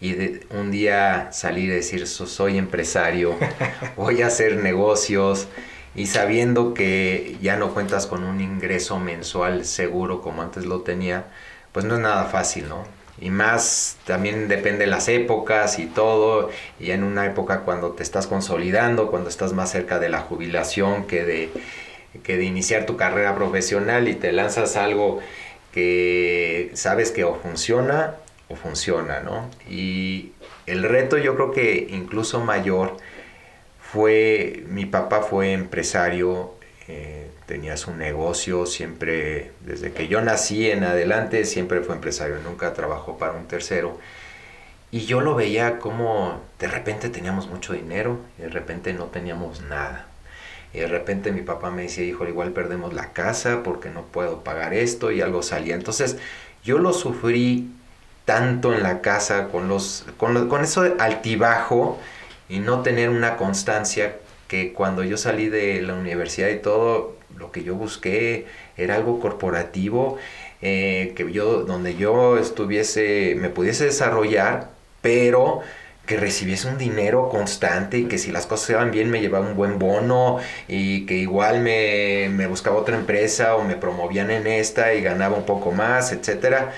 y de un día salir y decir soy empresario, voy a hacer negocios y sabiendo que ya no cuentas con un ingreso mensual seguro como antes lo tenía, pues no es nada fácil, ¿no? Y más también depende de las épocas y todo, y en una época cuando te estás consolidando, cuando estás más cerca de la jubilación que de, que de iniciar tu carrera profesional y te lanzas algo que sabes que o funciona o funciona, ¿no? Y el reto yo creo que incluso mayor fue, mi papá fue empresario, eh, tenía su negocio, siempre, desde que yo nací en adelante, siempre fue empresario, nunca trabajó para un tercero. Y yo lo veía como de repente teníamos mucho dinero y de repente no teníamos nada. Y de repente mi papá me decía, hijo, igual perdemos la casa porque no puedo pagar esto y algo salía. Entonces yo lo sufrí tanto en la casa con, los, con, con eso altibajo y no tener una constancia que cuando yo salí de la universidad y todo, lo que yo busqué era algo corporativo, eh, que yo, donde yo estuviese, me pudiese desarrollar, pero que recibiese un dinero constante y que si las cosas iban bien me llevaba un buen bono y que igual me, me buscaba otra empresa o me promovían en esta y ganaba un poco más, etcétera.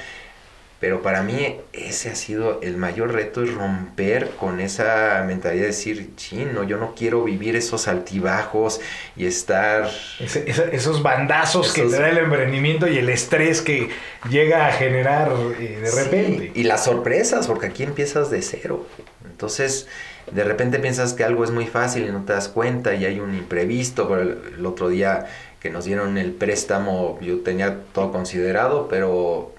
Pero para mí ese ha sido el mayor reto, es romper con esa mentalidad de decir, chino, yo no quiero vivir esos altibajos y estar... esos bandazos que te da el emprendimiento y el estrés que llega a generar eh, de repente. y las sorpresas, porque aquí empiezas de cero. Entonces, de repente piensas que algo es muy fácil y no te das cuenta y hay un imprevisto. el otro día que nos dieron el préstamo, yo tenía todo considerado, pero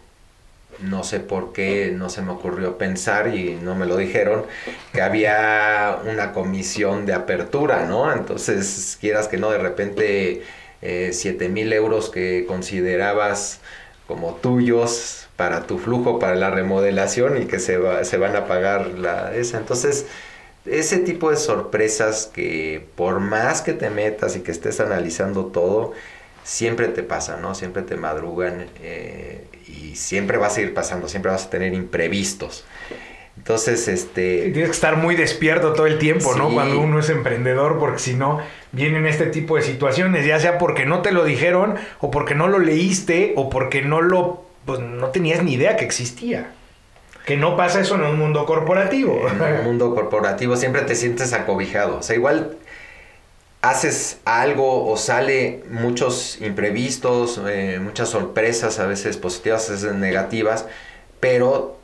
no sé por qué no se me ocurrió pensar y no me lo dijeron, que había una comisión de apertura, ¿no? Entonces, quieras que no, de repente eh, 7 mil euros que considerabas como tuyos para tu flujo, para la remodelación y que se, se van a pagar la, esa. Entonces, ese tipo de sorpresas que por más que te metas y que estés analizando todo, siempre te pasa, ¿no? Siempre te madrugan eh, y siempre vas a ir pasando, siempre vas a tener imprevistos. Entonces, este... Tienes que estar muy despierto todo el tiempo, ¿no? Cuando uno es emprendedor, porque si no, vienen este tipo de situaciones, ya sea porque no te lo dijeron, o porque no lo leíste, o porque no lo... Pues no tenías ni idea que existía. Que no pasa eso en un mundo corporativo. En un mundo corporativo siempre te sientes acobijado. O sea, igual haces algo o sale muchos imprevistos, eh, muchas sorpresas, a veces positivas, a veces negativas, pero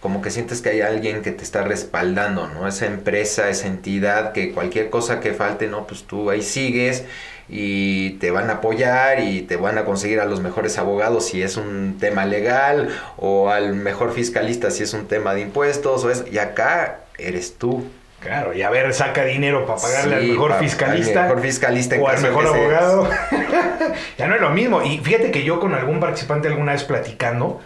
como que sientes que hay alguien que te está respaldando, ¿no? Esa empresa, esa entidad, que cualquier cosa que falte, ¿no? Pues tú ahí sigues y te van a apoyar y te van a conseguir a los mejores abogados si es un tema legal o al mejor fiscalista si es un tema de impuestos o es, y acá eres tú Claro, y a ver, saca dinero para pagarle al mejor fiscalista. Al mejor fiscalista o al mejor abogado. ya no es lo mismo. Y fíjate que yo con algún participante alguna vez platicando,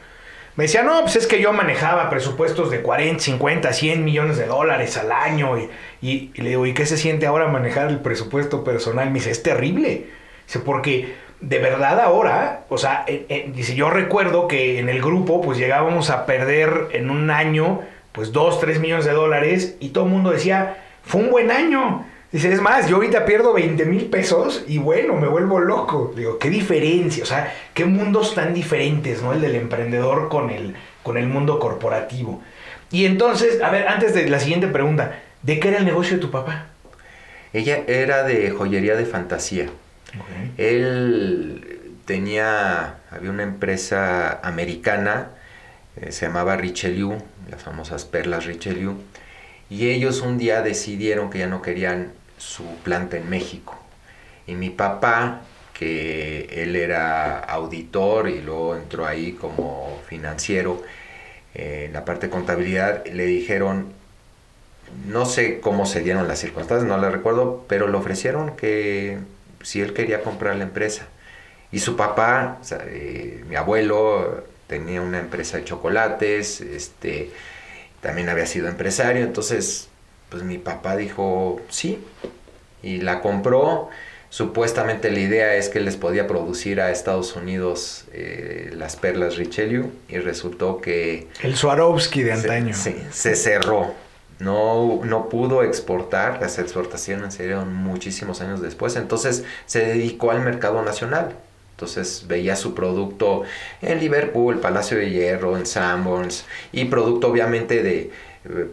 me decía, no, pues es que yo manejaba presupuestos de 40, 50, 100 millones de dólares al año. Y, le digo, ¿y qué se siente ahora manejar el presupuesto personal? Me dice, es terrible. Dice, porque de verdad ahora, o sea, dice, yo recuerdo que en el grupo pues llegábamos a perder en un año pues 2, 3 millones de dólares y todo el mundo decía, fue un buen año. Dice, es más, yo ahorita pierdo 20 mil pesos y bueno, me vuelvo loco. Digo, qué diferencia, o sea, qué mundos tan diferentes, ¿no? El del emprendedor con el, con el mundo corporativo. Y entonces, a ver, antes de la siguiente pregunta, ¿de qué era el negocio de tu papá? Ella era de joyería de fantasía. Él tenía, había una empresa americana, eh, se llamaba Richelieu, las famosas perlas Richelieu, y ellos un día decidieron que ya no querían su planta en México. Y mi papá, que él era auditor y luego entró ahí como financiero eh, en la parte de contabilidad, le dijeron, no sé cómo se dieron las circunstancias, no le recuerdo, pero le ofrecieron que si él quería comprar la empresa. Y su papá, eh, mi abuelo, tenía una empresa de chocolates, este, también había sido empresario, entonces pues mi papá dijo sí y la compró. Supuestamente la idea es que les podía producir a Estados Unidos eh, las perlas Richelieu y resultó que... El Swarovski de antaño. sí, se cerró. No, no pudo exportar, las exportaciones se dieron muchísimos años después, entonces se dedicó al mercado nacional. Entonces veía su producto en Liverpool, Palacio de Hierro, en Sanborns y producto obviamente de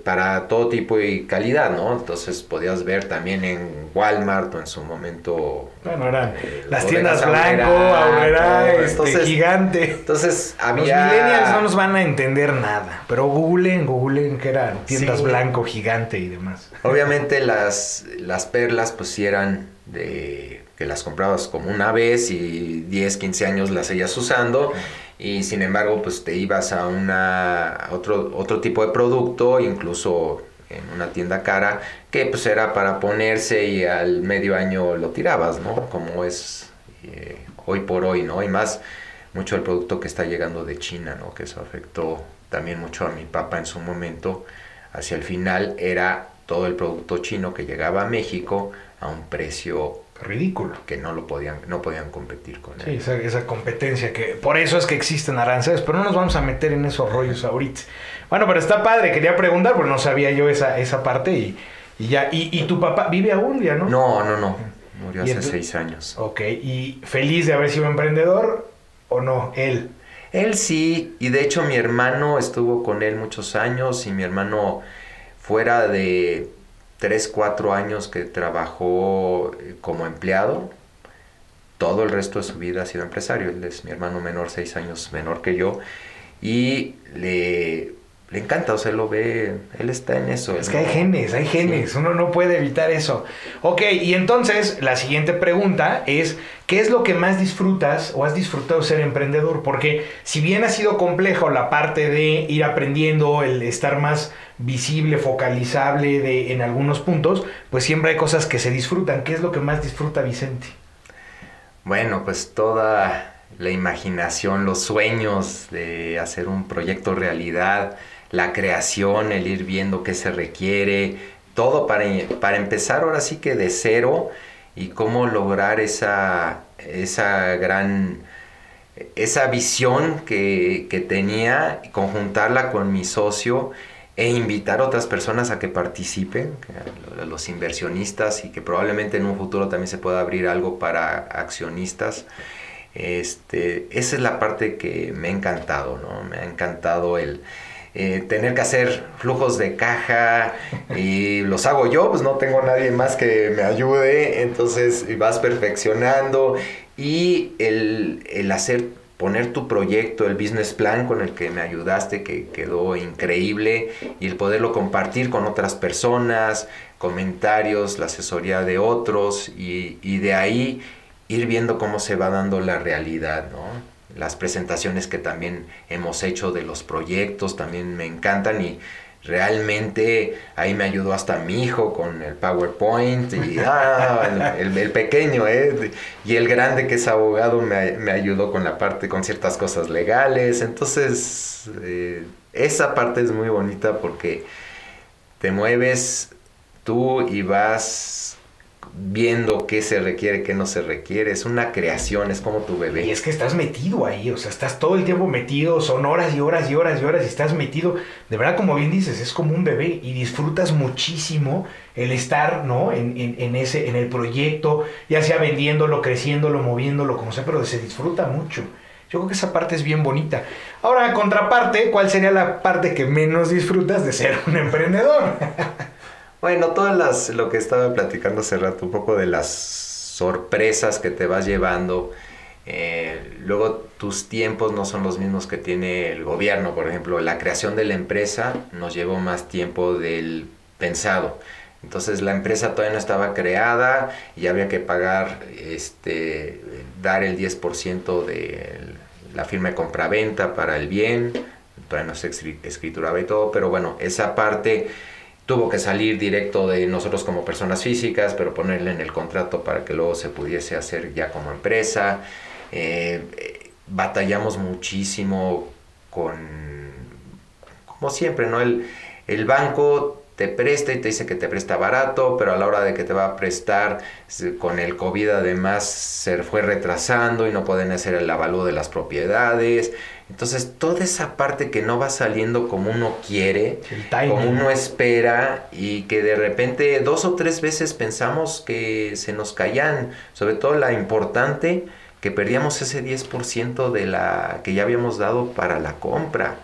para todo tipo y calidad, ¿no? Entonces podías ver también en Walmart o en su momento. Bueno, eran eh, las tiendas Blanco, Aurrera, este, Gigante. Entonces había. Los millennials no nos van a entender nada, pero googleen, googleen que eran tiendas Blanco, Gigante y demás. Obviamente las, las perlas, pues sí eran de que las comprabas como una vez y 10, 15 años las seguías usando y sin embargo pues te ibas a una otro otro tipo de producto incluso en una tienda cara que pues era para ponerse y al medio año lo tirabas no como es eh, hoy por hoy no y más mucho el producto que está llegando de China no que eso afectó también mucho a mi papá en su momento. Hacia el final era todo el producto chino que llegaba a México a un precio ridículo. Que no lo podían, no podían competir con él. Sí, esa, competencia que por eso es que existen aranceles, pero no nos vamos a meter en esos rollos ahorita. Bueno, pero está padre, quería preguntar, porque no sabía yo esa, esa parte y, ya. Y, tu papá vive aún ya, no? No, no, no. Murió hace seis años. Ok, ¿y feliz de haber sido emprendedor o no? Él. Él sí, y de hecho mi hermano estuvo con él muchos años y mi hermano fuera de 3, 4 años que trabajó eh, como empleado, todo el resto de su vida ha sido empresario. Él es mi hermano menor, 6 años menor que yo, y le, le encanta, o sea, lo ve, él está en eso. Es que hay genes, hay genes, uno no puede evitar eso. Ok, y entonces la siguiente pregunta es, ¿qué es lo que más disfrutas o has disfrutado ser emprendedor? Porque si bien ha sido complejo la parte de ir aprendiendo, el estar más visible, focalizable de, en algunos puntos, pues siempre hay cosas que se disfrutan. ¿Qué es lo que más disfruta Vicente? Bueno, pues toda la imaginación, los sueños de hacer un proyecto realidad, la creación, el ir viendo qué se requiere, todo para, para empezar ahora sí que de cero y cómo lograr esa, esa gran esa visión que, que tenía, conjuntarla con mi socio e invitar a otras personas a que participen, a los inversionistas y que probablemente en un futuro también se pueda abrir algo para accionistas. Este, esa es la parte que me ha encantado, ¿no? Me ha encantado el eh, tener que hacer flujos de caja y los hago yo, pues no tengo nadie más que me ayude, entonces vas perfeccionando y el, el hacer poner tu proyecto, el business plan con el que me ayudaste, que quedó increíble, y el poderlo compartir con otras personas, comentarios, la asesoría de otros, y, de ahí ir viendo cómo se va dando la realidad, ¿no? Las presentaciones que también hemos hecho de los proyectos también me encantan y realmente ahí me ayudó hasta mi hijo con el PowerPoint y ah, el, pequeño ¿eh? y el grande que es abogado me, ayudó con la parte con ciertas cosas legales entonces eh, esa parte es muy bonita porque te mueves tú y vas viendo qué se requiere, qué no se requiere. Es una creación, es como tu bebé. Y es que estás metido ahí, o sea, estás todo el tiempo metido, son horas y horas y horas y horas y estás metido. De verdad, como bien dices, es como un bebé y disfrutas muchísimo el estar, ¿no? En, en, ese, en el proyecto, ya sea vendiéndolo, creciéndolo, moviéndolo, como sea, pero se disfruta mucho. Yo creo que esa parte es bien bonita. Ahora, contraparte, ¿cuál sería la parte que menos disfrutas de ser un emprendedor? Bueno, todas las, lo que estaba platicando hace rato, un poco de las sorpresas que te vas llevando. Eh, luego tus tiempos no son los mismos que tiene el gobierno, por ejemplo, la creación de la empresa nos llevó más tiempo del pensado. Entonces la empresa todavía no estaba creada y había que pagar, este, dar el 10% de la firma de compraventa para el bien, todavía no se escrituraba y todo, pero bueno, esa parte tuvo que salir directo de nosotros como personas físicas, pero ponerle en el contrato para que luego se pudiese hacer ya como empresa. Eh, batallamos muchísimo con, como siempre, ¿no? El, el banco te presta y te dice que te presta barato, pero a la hora de que te va a prestar, con el COVID además se fue retrasando y no pueden hacer el avalúo de las propiedades. Entonces, toda esa parte que no va saliendo como uno quiere, como uno espera, y que de repente dos o tres veces pensamos que se nos caían, sobre todo la importante, que perdíamos ese 10% de la que ya habíamos dado para la compra.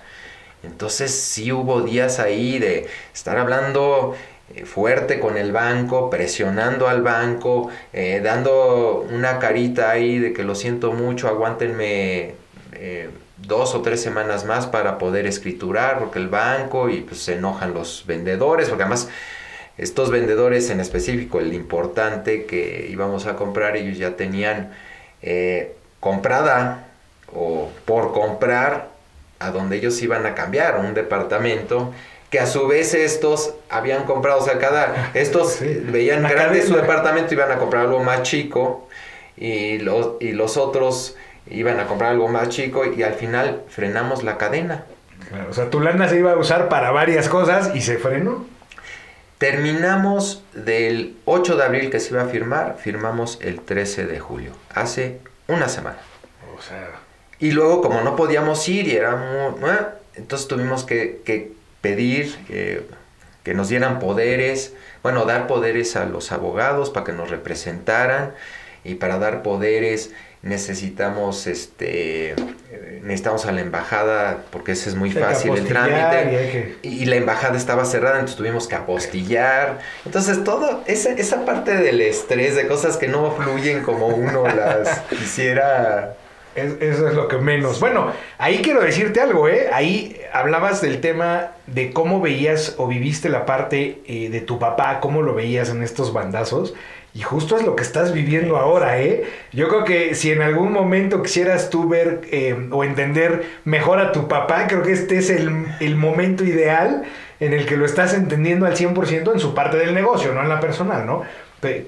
Entonces sí hubo días ahí de estar hablando eh, fuerte con el banco, presionando al banco, eh, dando una carita ahí de que lo siento mucho, aguántenme eh, dos o tres semanas más para poder escriturar, porque el banco y pues se enojan los vendedores, porque además estos vendedores en específico, el importante que íbamos a comprar, ellos ya tenían comprada o por comprar a donde ellos iban a cambiar, un departamento que a su vez estos habían comprado, o sea, cada, estos veían grande su departamento, iban a comprar algo más chico y los, y los otros iban a comprar algo más chico y al final frenamos la cadena. o sea, tu lana se iba a usar para varias cosas y se frenó. Terminamos del 8 de abril que se iba a firmar, firmamos el 13 de julio, hace una semana. O sea... Y luego como no podíamos ir y era muy... entonces tuvimos que, pedir que nos dieran poderes, bueno, dar poderes a los abogados para que nos representaran y para dar poderes necesitamos este necesitamos a la embajada porque ese es muy fácil el trámite y, la embajada estaba cerrada entonces tuvimos que apostillar entonces todo esa, esa parte del estrés de cosas que no fluyen como uno las quisiera eso es lo que menos. Bueno, ahí quiero decirte algo, ¿eh? Ahí hablabas del tema de cómo veías o viviste la parte eh, de tu papá, cómo lo veías en estos bandazos. Y justo es lo que estás viviendo ahora, ¿eh? Yo creo que si en algún momento quisieras tú ver eh, o entender mejor a tu papá, creo que este es el, el, momento ideal en el que lo estás entendiendo al 100% en su parte del negocio, no en la personal, ¿no?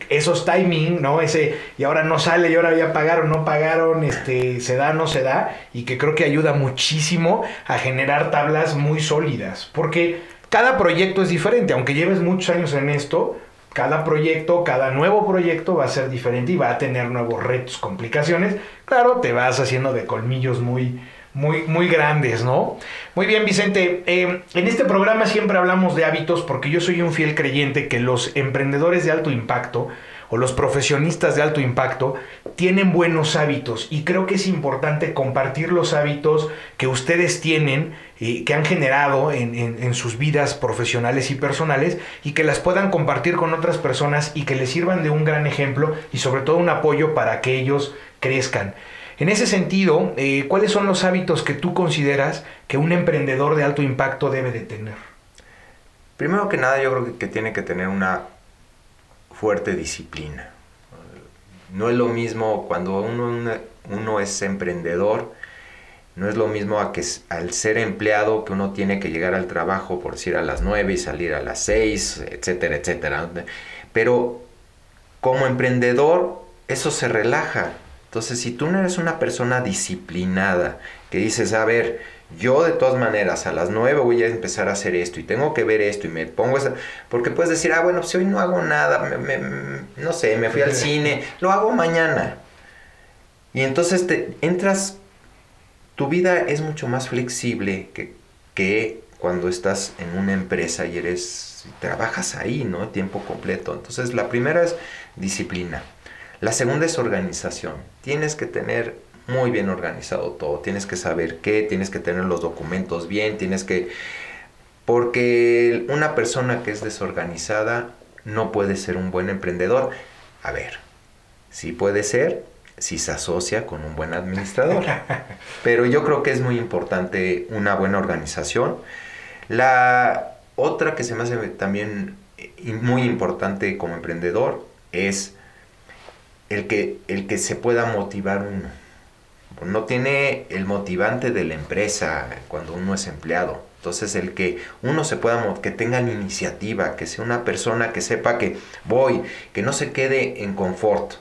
Esos timing, ¿no? Ese, y ahora no sale, y ahora ya pagaron, no pagaron, este, se da, no se da, y que creo que ayuda muchísimo a generar tablas muy sólidas, porque cada proyecto es diferente, aunque lleves muchos años en esto, cada proyecto, cada nuevo proyecto va a ser diferente y va a tener nuevos retos, complicaciones. Claro, te vas haciendo de colmillos muy, muy, muy grandes, ¿no? Muy bien, Vicente. Eh, en este programa siempre hablamos de hábitos porque yo soy un fiel creyente que los emprendedores de alto impacto o los profesionistas de alto impacto tienen buenos hábitos y creo que es importante compartir los hábitos que ustedes tienen y que han generado en, sus vidas profesionales y personales y que las puedan compartir con otras personas y que les sirvan de un gran ejemplo y sobre todo un apoyo para que ellos crezcan. En ese sentido, eh, ¿cuáles son los hábitos que tú consideras que un emprendedor de alto impacto debe de tener? Primero que nada, yo creo que tiene que tener una fuerte disciplina. No es lo mismo cuando uno, uno es emprendedor, no es lo mismo a que al ser empleado que uno tiene que llegar al trabajo, por decir, a las 9 y salir a las 6, etcétera, etcétera. Pero como emprendedor, eso se relaja. Entonces, si tú no eres una persona disciplinada, que dices, a ver, yo de todas maneras a las 9 voy a empezar a hacer esto y tengo que ver esto y me pongo esa... Porque puedes decir, ah, bueno, si hoy no hago nada, no sé, me fui al cine, lo hago mañana. Y entonces te entras, tu vida es mucho más flexible que, que cuando estás en una empresa y eres, trabajas ahí, ¿no? Tiempo completo. Entonces la primera es disciplina. La segunda es organización. Tienes que tener muy bien organizado todo. Tienes que saber qué, tienes que tener los documentos bien, tienes que... Porque una persona que es desorganizada no puede ser un buen emprendedor. A ver, sí puede ser si se asocia con un buen administrador. Pero yo creo que es muy importante una buena organización. La otra que se me hace también muy importante como emprendedor es el que, el que se pueda motivar uno no tiene el motivante de la empresa cuando uno es empleado. Entonces el que uno se pueda, que tenga la iniciativa, que sea una persona que sepa que voy, que no se quede en confort.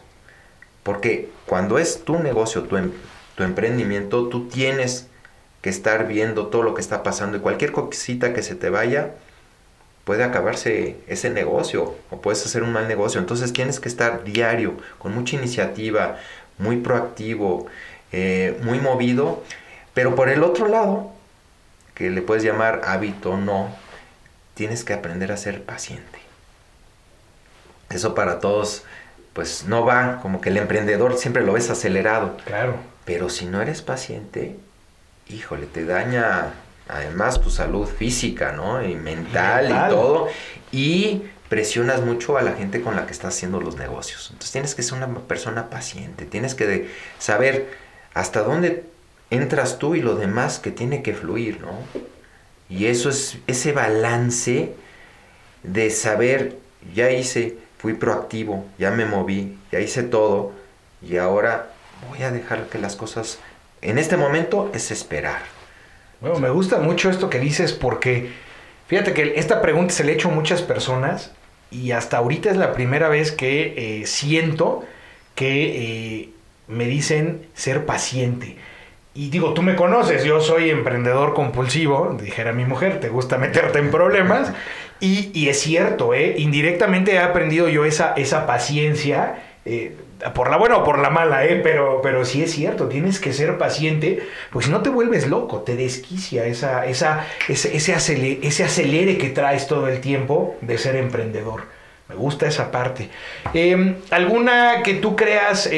Porque cuando es tu negocio, tu, em, tu emprendimiento, tú tienes que estar viendo todo lo que está pasando y cualquier cosita que se te vaya, puede acabarse ese negocio o puedes hacer un mal negocio. Entonces tienes que estar diario, con mucha iniciativa, muy proactivo, eh, muy movido, pero por el otro lado, que le puedes llamar hábito o no, tienes que aprender a ser paciente. Eso para todos, pues no va, como que el emprendedor siempre lo ves acelerado. Claro. Pero si no eres paciente, híjole, te daña además tu salud física, ¿no? Y mental y, y todo. Y presionas mucho a la gente con la que estás haciendo los negocios. Entonces tienes que ser una persona paciente, tienes que saber hasta dónde entras tú y lo demás que tiene que fluir, ¿no? Y eso es ese balance de saber, ya hice, fui proactivo, ya me moví, ya hice todo y ahora voy a dejar que las cosas, en este momento es esperar. Bueno, me gusta mucho esto que dices porque fíjate que esta pregunta se le ha hecho a muchas personas y hasta ahorita es la primera vez que eh, siento que eh, me dicen ser paciente. y digo, tú me conoces, yo soy emprendedor compulsivo, dijera mi mujer, te gusta meterte en problemas. Y, y es cierto, ¿eh? indirectamente he aprendido yo esa, esa paciencia. Eh, por la buena o por la mala, ¿eh? pero, pero sí es cierto, tienes que ser paciente, pues no te vuelves loco, te desquicia esa, esa, ese, ese, acelere, ese acelere que traes todo el tiempo de ser emprendedor. Me gusta esa parte. Eh, ¿Alguna que tú creas,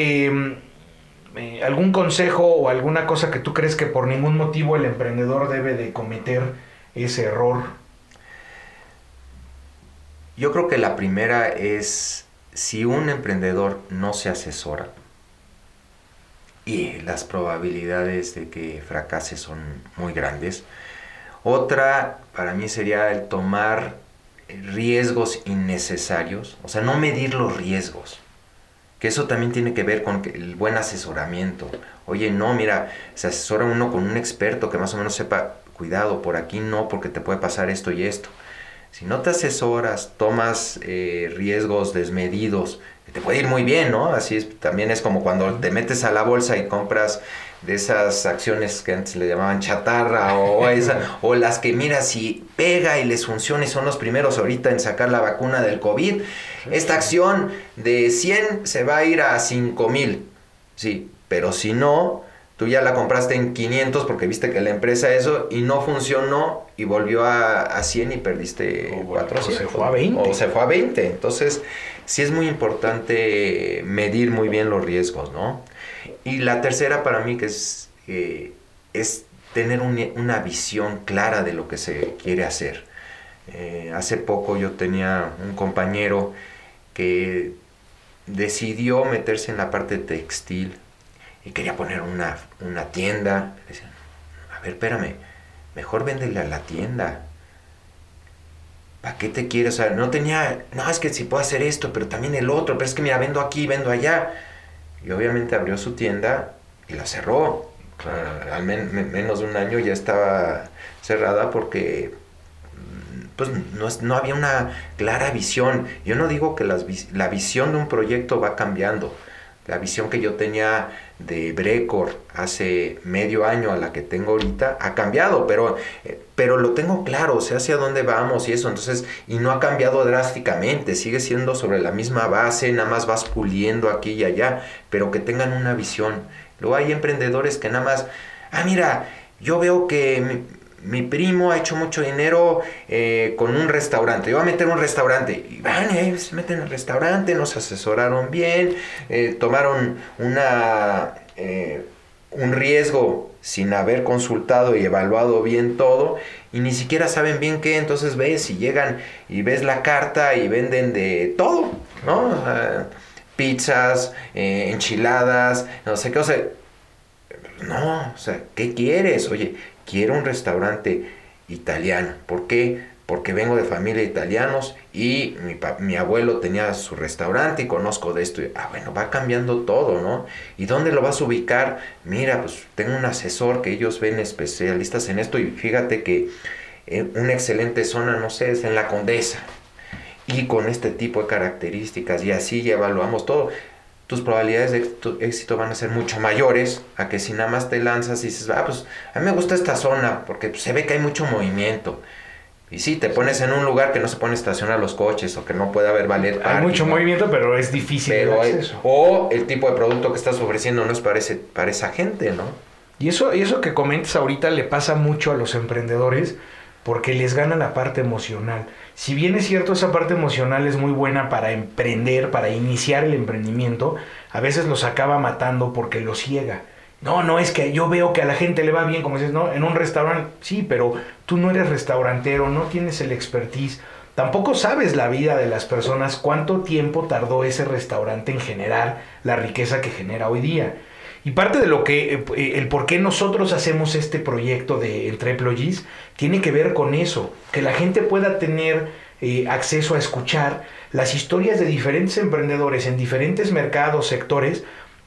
eh, algún consejo o alguna cosa que tú crees que por ningún motivo el emprendedor debe de cometer ese error? Yo creo que la primera es si un emprendedor no se asesora y las probabilidades de que fracase son muy grandes. Otra para mí sería el tomar riesgos innecesarios, o sea, no medir los riesgos. Que eso también tiene que ver con el buen asesoramiento. Oye, no, mira, se asesora uno con un experto que más o menos sepa, cuidado, por aquí no, porque te puede pasar esto y esto. Si no te asesoras, tomas eh, riesgos desmedidos, te puede ir muy bien, ¿no? Así es, también es como cuando te metes a la bolsa y compras de esas acciones que antes le llamaban chatarra o, esa, o las que mira si pega y les funciona y son los primeros ahorita en sacar la vacuna del COVID, esta acción de 100 se va a ir a 5 mil, sí, pero si no, tú ya la compraste en 500 porque viste que la empresa eso y no funcionó y volvió a, a 100 y perdiste O, bueno, 400. o se fue a 20. O se fue a 20. Entonces, sí es muy importante medir muy bien los riesgos, ¿no? Y la tercera para mí que es, eh, es tener un- una visión clara de lo que se quiere hacer. Eh, hace poco yo tenía un compañero que decidió meterse en la parte textil y quería poner una, una tienda. A ver, espérame, mejor véndele a la tienda. ¿Para qué te quieres? O sea, no tenía, no, es que si puedo hacer esto, pero también el otro, pero es que mira, vendo aquí, vendo allá. Y obviamente abrió su tienda y la cerró. Al men- men- menos de un año ya estaba cerrada porque pues no, es- no había una clara visión. Yo no digo que las la visión de un proyecto va cambiando. La visión que yo tenía de Brecor hace medio año a la que tengo ahorita ha cambiado, pero, eh, pero lo tengo claro, sé hacia dónde vamos y eso, entonces, y no ha cambiado drásticamente, sigue siendo sobre la misma base, nada más vas puliendo aquí y allá, pero que tengan una visión. Luego hay emprendedores que nada más, ah, mira, yo veo que mi, primo ha hecho mucho dinero eh, con un restaurante. Yo voy a meter un restaurante. Y van, ahí se meten al restaurante, nos asesoraron bien, eh, tomaron una, eh, un riesgo sin haber consultado y evaluado bien todo y ni siquiera saben bien qué. Entonces ves y llegan y ves la carta y venden de todo, ¿no? Pizzas, eh, enchiladas, no sé qué, o sea, no, o sea, ¿qué quieres? Oye, quiero un restaurante italiano. ¿Por qué? Porque vengo de familia de italianos y mi, mi abuelo tenía su restaurante y conozco de esto. Ah, bueno, va cambiando todo, ¿no? ¿Y dónde lo vas a ubicar? Mira, pues tengo un asesor que ellos ven especialistas en esto y fíjate que eh, una excelente zona, no sé, es en la Condesa. Y con este tipo de características y así evaluamos todo tus probabilidades de éxito, van a ser mucho mayores a que si nada más te lanzas y dices, ah, pues a mí me gusta esta zona porque pues, se ve que hay mucho movimiento. Y sí, te pones en un lugar que no se pueden estacionar los coches o que no puede haber ballet Hay mucho ¿no? movimiento, pero es difícil Pero el hay- o el tipo de producto que estás ofreciendo no es para, ese- para esa gente, ¿no? Y eso, y eso que comentas ahorita le pasa mucho a los emprendedores porque les gana la parte emocional. Si bien es cierto, esa parte emocional es muy buena para emprender, para iniciar el emprendimiento, a veces los acaba matando porque los ciega. No, no, es que yo veo que a la gente le va bien, como dices, no, en un restaurante, sí, pero tú no eres restaurantero, no tienes el expertise, tampoco sabes la vida de las personas, cuánto tiempo tardó ese restaurante en generar la riqueza que genera hoy día. Y parte de lo que, eh, eh, el por qué nosotros hacemos este proyecto de Entre Employees, tiene que ver con eso, que la gente pueda tener eh, acceso a escuchar las historias de diferentes emprendedores en diferentes mercados, sectores,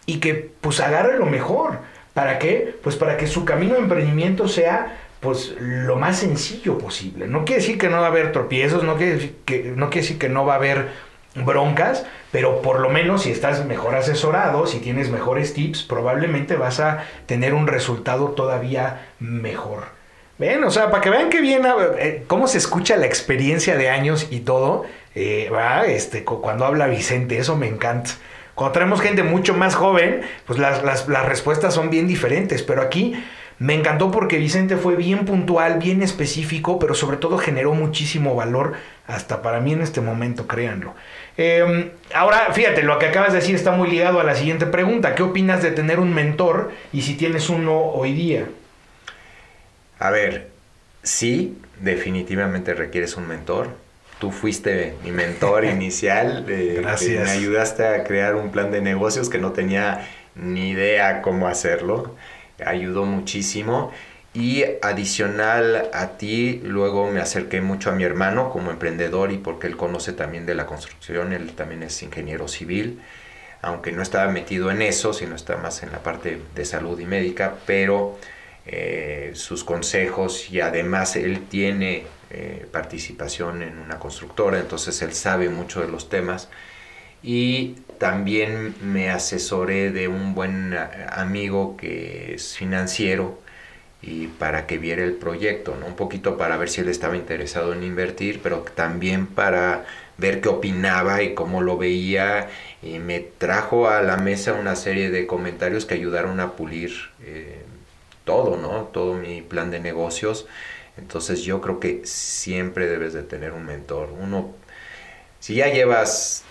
y que pues agarre lo mejor. ¿Para qué? Pues para que su camino de emprendimiento sea pues lo más sencillo posible. No quiere decir que no va a haber tropiezos, no quiere decir que no, quiere decir que no va a haber broncas, pero por lo menos si estás mejor asesorado, si tienes mejores tips, probablemente vas a tener un resultado todavía mejor. Ven, o sea, para que vean que bien, eh, cómo se escucha la experiencia de años y todo, eh, va, este, cuando habla Vicente, eso me encanta. Cuando traemos gente mucho más joven, pues las, las, las respuestas son bien diferentes, pero aquí me encantó porque Vicente fue bien puntual, bien específico, pero sobre todo generó muchísimo valor hasta para mí en este momento, créanlo. Em, ahora, fíjate, lo que acabas de decir está muy ligado a la siguiente pregunta. ¿Qué opinas de tener un mentor y si tienes uno hoy día? A ver, sí, definitivamente requieres un mentor. Tú fuiste mi mentor inicial. Gracias. Me ayudaste a crear un plan de negocios que no tenía ni idea cómo hacerlo. Ayudó muchísimo. Y adicional a ti, luego me acerqué mucho a mi hermano como emprendedor y porque él conoce también de la construcción, él también es ingeniero civil, aunque no estaba metido en eso, sino está más en la parte de salud y médica, pero eh, sus consejos y además él tiene eh, participación en una constructora, entonces él sabe mucho de los temas. Y también me asesoré de un buen amigo que es financiero, y para que viera el proyecto, ¿no? Un poquito para ver si él estaba interesado en invertir, pero también para ver qué opinaba y cómo lo veía. Y me trajo a la mesa una serie de comentarios que ayudaron a pulir eh, todo, ¿no? Todo mi plan de negocios. Entonces yo creo que siempre debes de tener un mentor. Uno, si ya llevas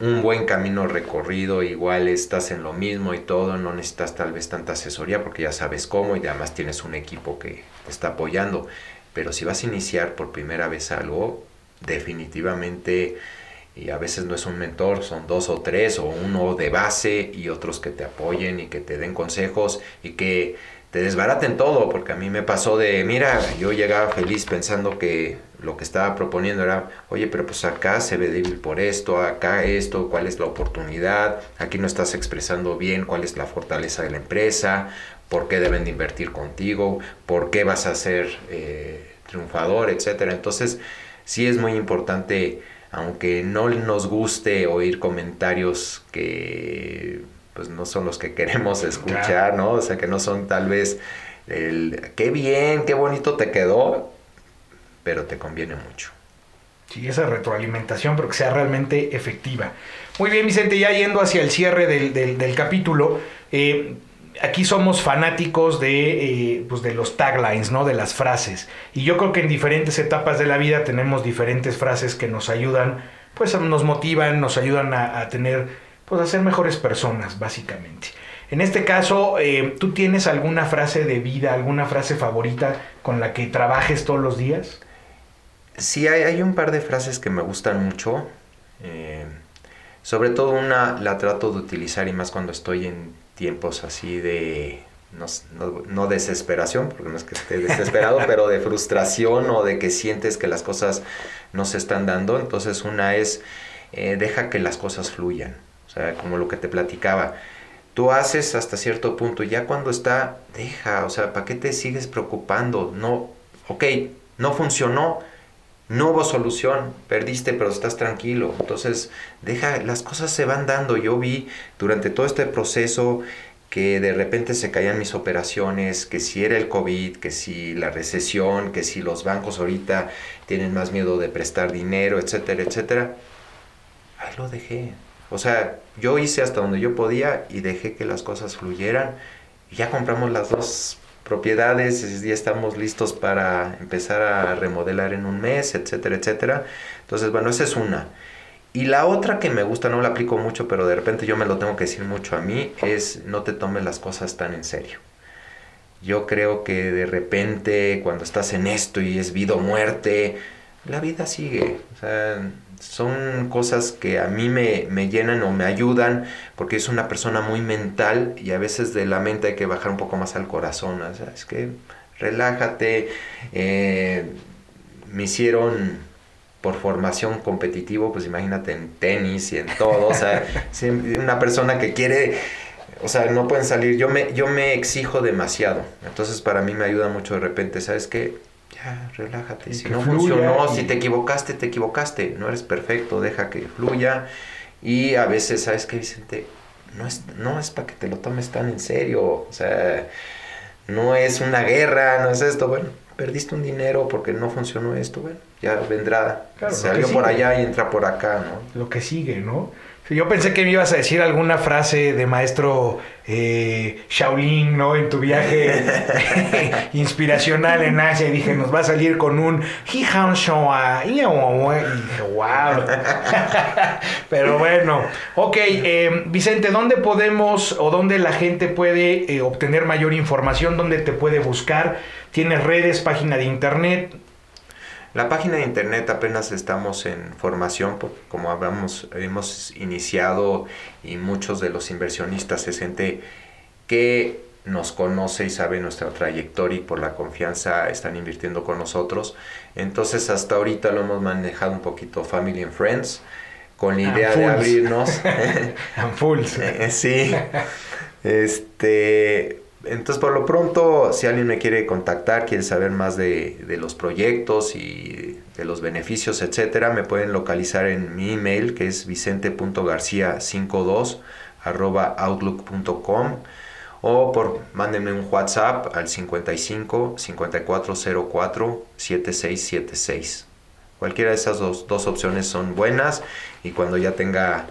un buen camino recorrido, igual estás en lo mismo y todo, no necesitas tal vez tanta asesoría porque ya sabes cómo y además tienes un equipo que te está apoyando. Pero si vas a iniciar por primera vez algo, definitivamente, y a veces no es un mentor, son dos o tres o uno de base y otros que te apoyen y que te den consejos y que te desbaraten todo, porque a mí me pasó de, mira, yo llegaba feliz pensando que lo que estaba proponiendo era, oye, pero pues acá se ve débil por esto, acá esto, cuál es la oportunidad, aquí no estás expresando bien cuál es la fortaleza de la empresa, por qué deben de invertir contigo, por qué vas a ser eh, triunfador, etcétera. Entonces, sí es muy importante, aunque no nos guste oír comentarios que pues no son los que queremos escuchar, ¿no? O sea, que no son tal vez el qué bien, qué bonito te quedó, pero te conviene mucho. Sí, esa retroalimentación, pero que sea realmente efectiva. Muy bien, Vicente, ya yendo hacia el cierre del, capítulo, eh, aquí somos fanáticos de, eh, pues de los taglines, ¿no? De las frases. Y yo creo que en diferentes etapas de la vida tenemos diferentes frases que nos ayudan, pues nos motivan, nos ayudan a, tener, pues a ser mejores personas, básicamente. En este caso, eh, ¿tú tienes alguna frase de vida, alguna frase favorita con la que trabajes todos los días? Sí, hay, un par de frases que me gustan mucho. Eh, sobre todo una la trato de utilizar y más cuando estoy en tiempos así de, no, desesperación, porque no es que esté desesperado, pero de frustración o de que sientes que las cosas no se están dando. Entonces una es, eh, deja que las cosas fluyan. O sea, como lo que te platicaba. Tú haces hasta cierto punto, ya cuando está, deja, o sea, ¿para qué te sigues preocupando? No, ok, no funcionó, no hubo solución, perdiste, pero estás tranquilo. Entonces, deja, las cosas se van dando. Yo vi durante todo este proceso que de repente se caían mis operaciones, que si era el COVID, que si la recesión, que si los bancos ahorita tienen más miedo de prestar dinero, etcétera, etcétera. Ahí lo dejé. O sea, yo hice hasta donde yo podía y dejé que las cosas fluyeran. Ya compramos las dos propiedades, ya estamos listos para empezar a remodelar en un mes, etcétera, etcétera. Entonces, bueno, esa es una. Y la otra que me gusta, no la aplico mucho, pero de repente yo me lo tengo que decir mucho a mí, es no te tomes las cosas tan en serio. Yo creo que de repente cuando estás en esto y es vida o muerte, la vida sigue. O sea, son cosas que a mí me, llenan o me ayudan porque es una persona muy mental y a veces de la mente hay que bajar un poco más al corazón. es que relájate. Eh, me hicieron por formación competitivo, pues imagínate en tenis y en todo. O sea, una persona que quiere, o sea, no pueden salir. Yo me, yo me exijo demasiado. Entonces para mí me ayuda mucho de repente, ¿sabes qué? Ya, relájate. Si no funcionó, si te equivocaste, te equivocaste. No eres perfecto, deja que fluya. Y a veces, ¿sabes qué, Vicente? No es, no es para que te lo tomes tan en serio. O sea, no es una guerra, no es esto. Bueno, perdiste un dinero porque no funcionó esto. Bueno, ya vendrá. Salió por allá y entra por acá, ¿no? Lo que sigue, ¿no? Yo pensé que me ibas a decir alguna frase de maestro eh, Shaolin, ¿no? En tu viaje inspiracional en Asia y dije, nos va a salir con un Y dije, wow. Pero bueno, ok, eh, Vicente, ¿dónde podemos o dónde la gente puede eh, obtener mayor información? ¿Dónde te puede buscar? ¿Tienes redes, página de internet? La página de internet apenas estamos en formación, porque como habíamos, hemos iniciado y muchos de los inversionistas es gente que nos conoce y sabe nuestra trayectoria y por la confianza están invirtiendo con nosotros. Entonces hasta ahorita lo hemos manejado un poquito Family and Friends con la idea de abrirnos. and fools. sí. Este, entonces, por lo pronto, si alguien me quiere contactar, quiere saber más de, los proyectos y de los beneficios, etcétera, me pueden localizar en mi email que es vicente.garcia52 outlook.com o por mándenme un WhatsApp al 55 5404 7676. Cualquiera de esas dos, dos opciones son buenas y cuando ya tenga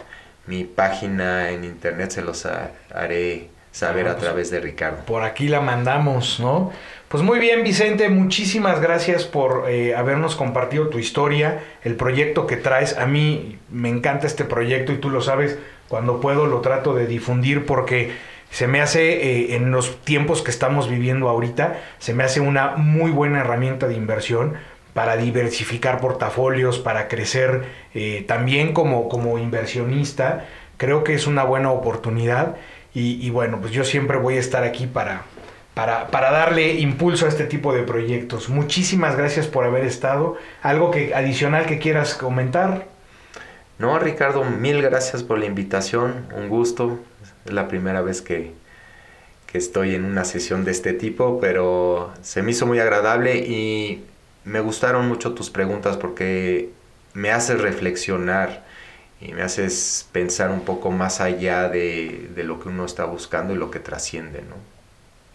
mi página en internet se los haré saber a través de Ricardo. Por aquí la mandamos, ¿no? Pues muy bien, Vicente, muchísimas gracias por eh, habernos compartido tu historia, el proyecto que traes. A mí me encanta este proyecto y tú lo sabes, cuando puedo lo trato de difundir porque se me hace, eh, en los tiempos que estamos viviendo ahorita, se me hace una muy buena herramienta de inversión para diversificar portafolios, para crecer eh, también como, como inversionista. Creo que es una buena oportunidad y, bueno, pues yo siempre voy a estar aquí para, para, para, darle impulso a este tipo de proyectos. Muchísimas gracias por haber estado. ¿Algo que, adicional que quieras comentar? No, Ricardo, mil gracias por la invitación. Un gusto. Es la primera vez que, que estoy en una sesión de este tipo, pero se me hizo muy agradable y me gustaron mucho tus preguntas porque me hace reflexionar y me haces pensar un poco más allá de, de, lo que uno está buscando y lo que trasciende, ¿no?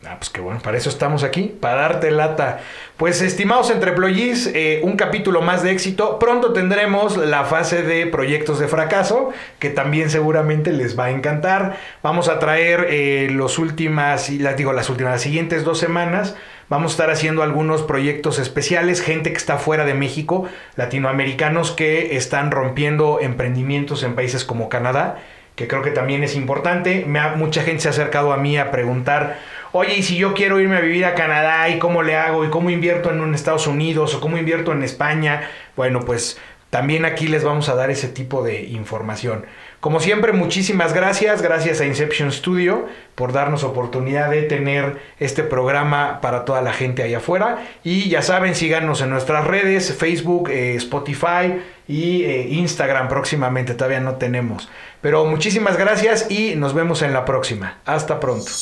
Ah, pues qué bueno, para eso estamos aquí, para darte lata. Pues estimados entreployees, eh, un capítulo más de éxito. Pronto tendremos la fase de proyectos de fracaso, que también seguramente les va a encantar. Vamos a traer eh, los últimas, digo, las últimas, las siguientes dos semanas Vamos a estar haciendo algunos proyectos especiales, gente que está fuera de México, latinoamericanos que están rompiendo emprendimientos en países como Canadá, que creo que también es importante. Me mucha gente se ha acercado a mí a preguntar, oye, ¿y si yo quiero irme a vivir a Canadá y cómo le hago? ¿Y cómo invierto en Estados Unidos? ¿O cómo invierto en España? Bueno, pues también aquí les vamos a dar ese tipo de información. Como siempre, muchísimas gracias. Gracias a Inception Studio por darnos oportunidad de tener este programa para toda la gente allá afuera. Y ya saben, síganos en nuestras redes, Facebook, eh, Spotify y eh, Instagram próximamente. Todavía no tenemos. Pero muchísimas gracias y nos vemos en la próxima. Hasta pronto.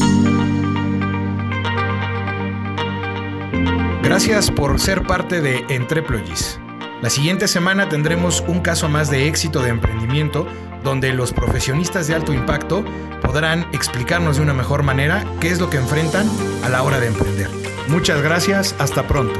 Gracias por ser parte de Entreployees. La siguiente semana tendremos un caso más de éxito de emprendimiento donde los profesionistas de alto impacto podrán explicarnos de una mejor manera qué es lo que enfrentan a la hora de emprender. Muchas gracias, hasta pronto.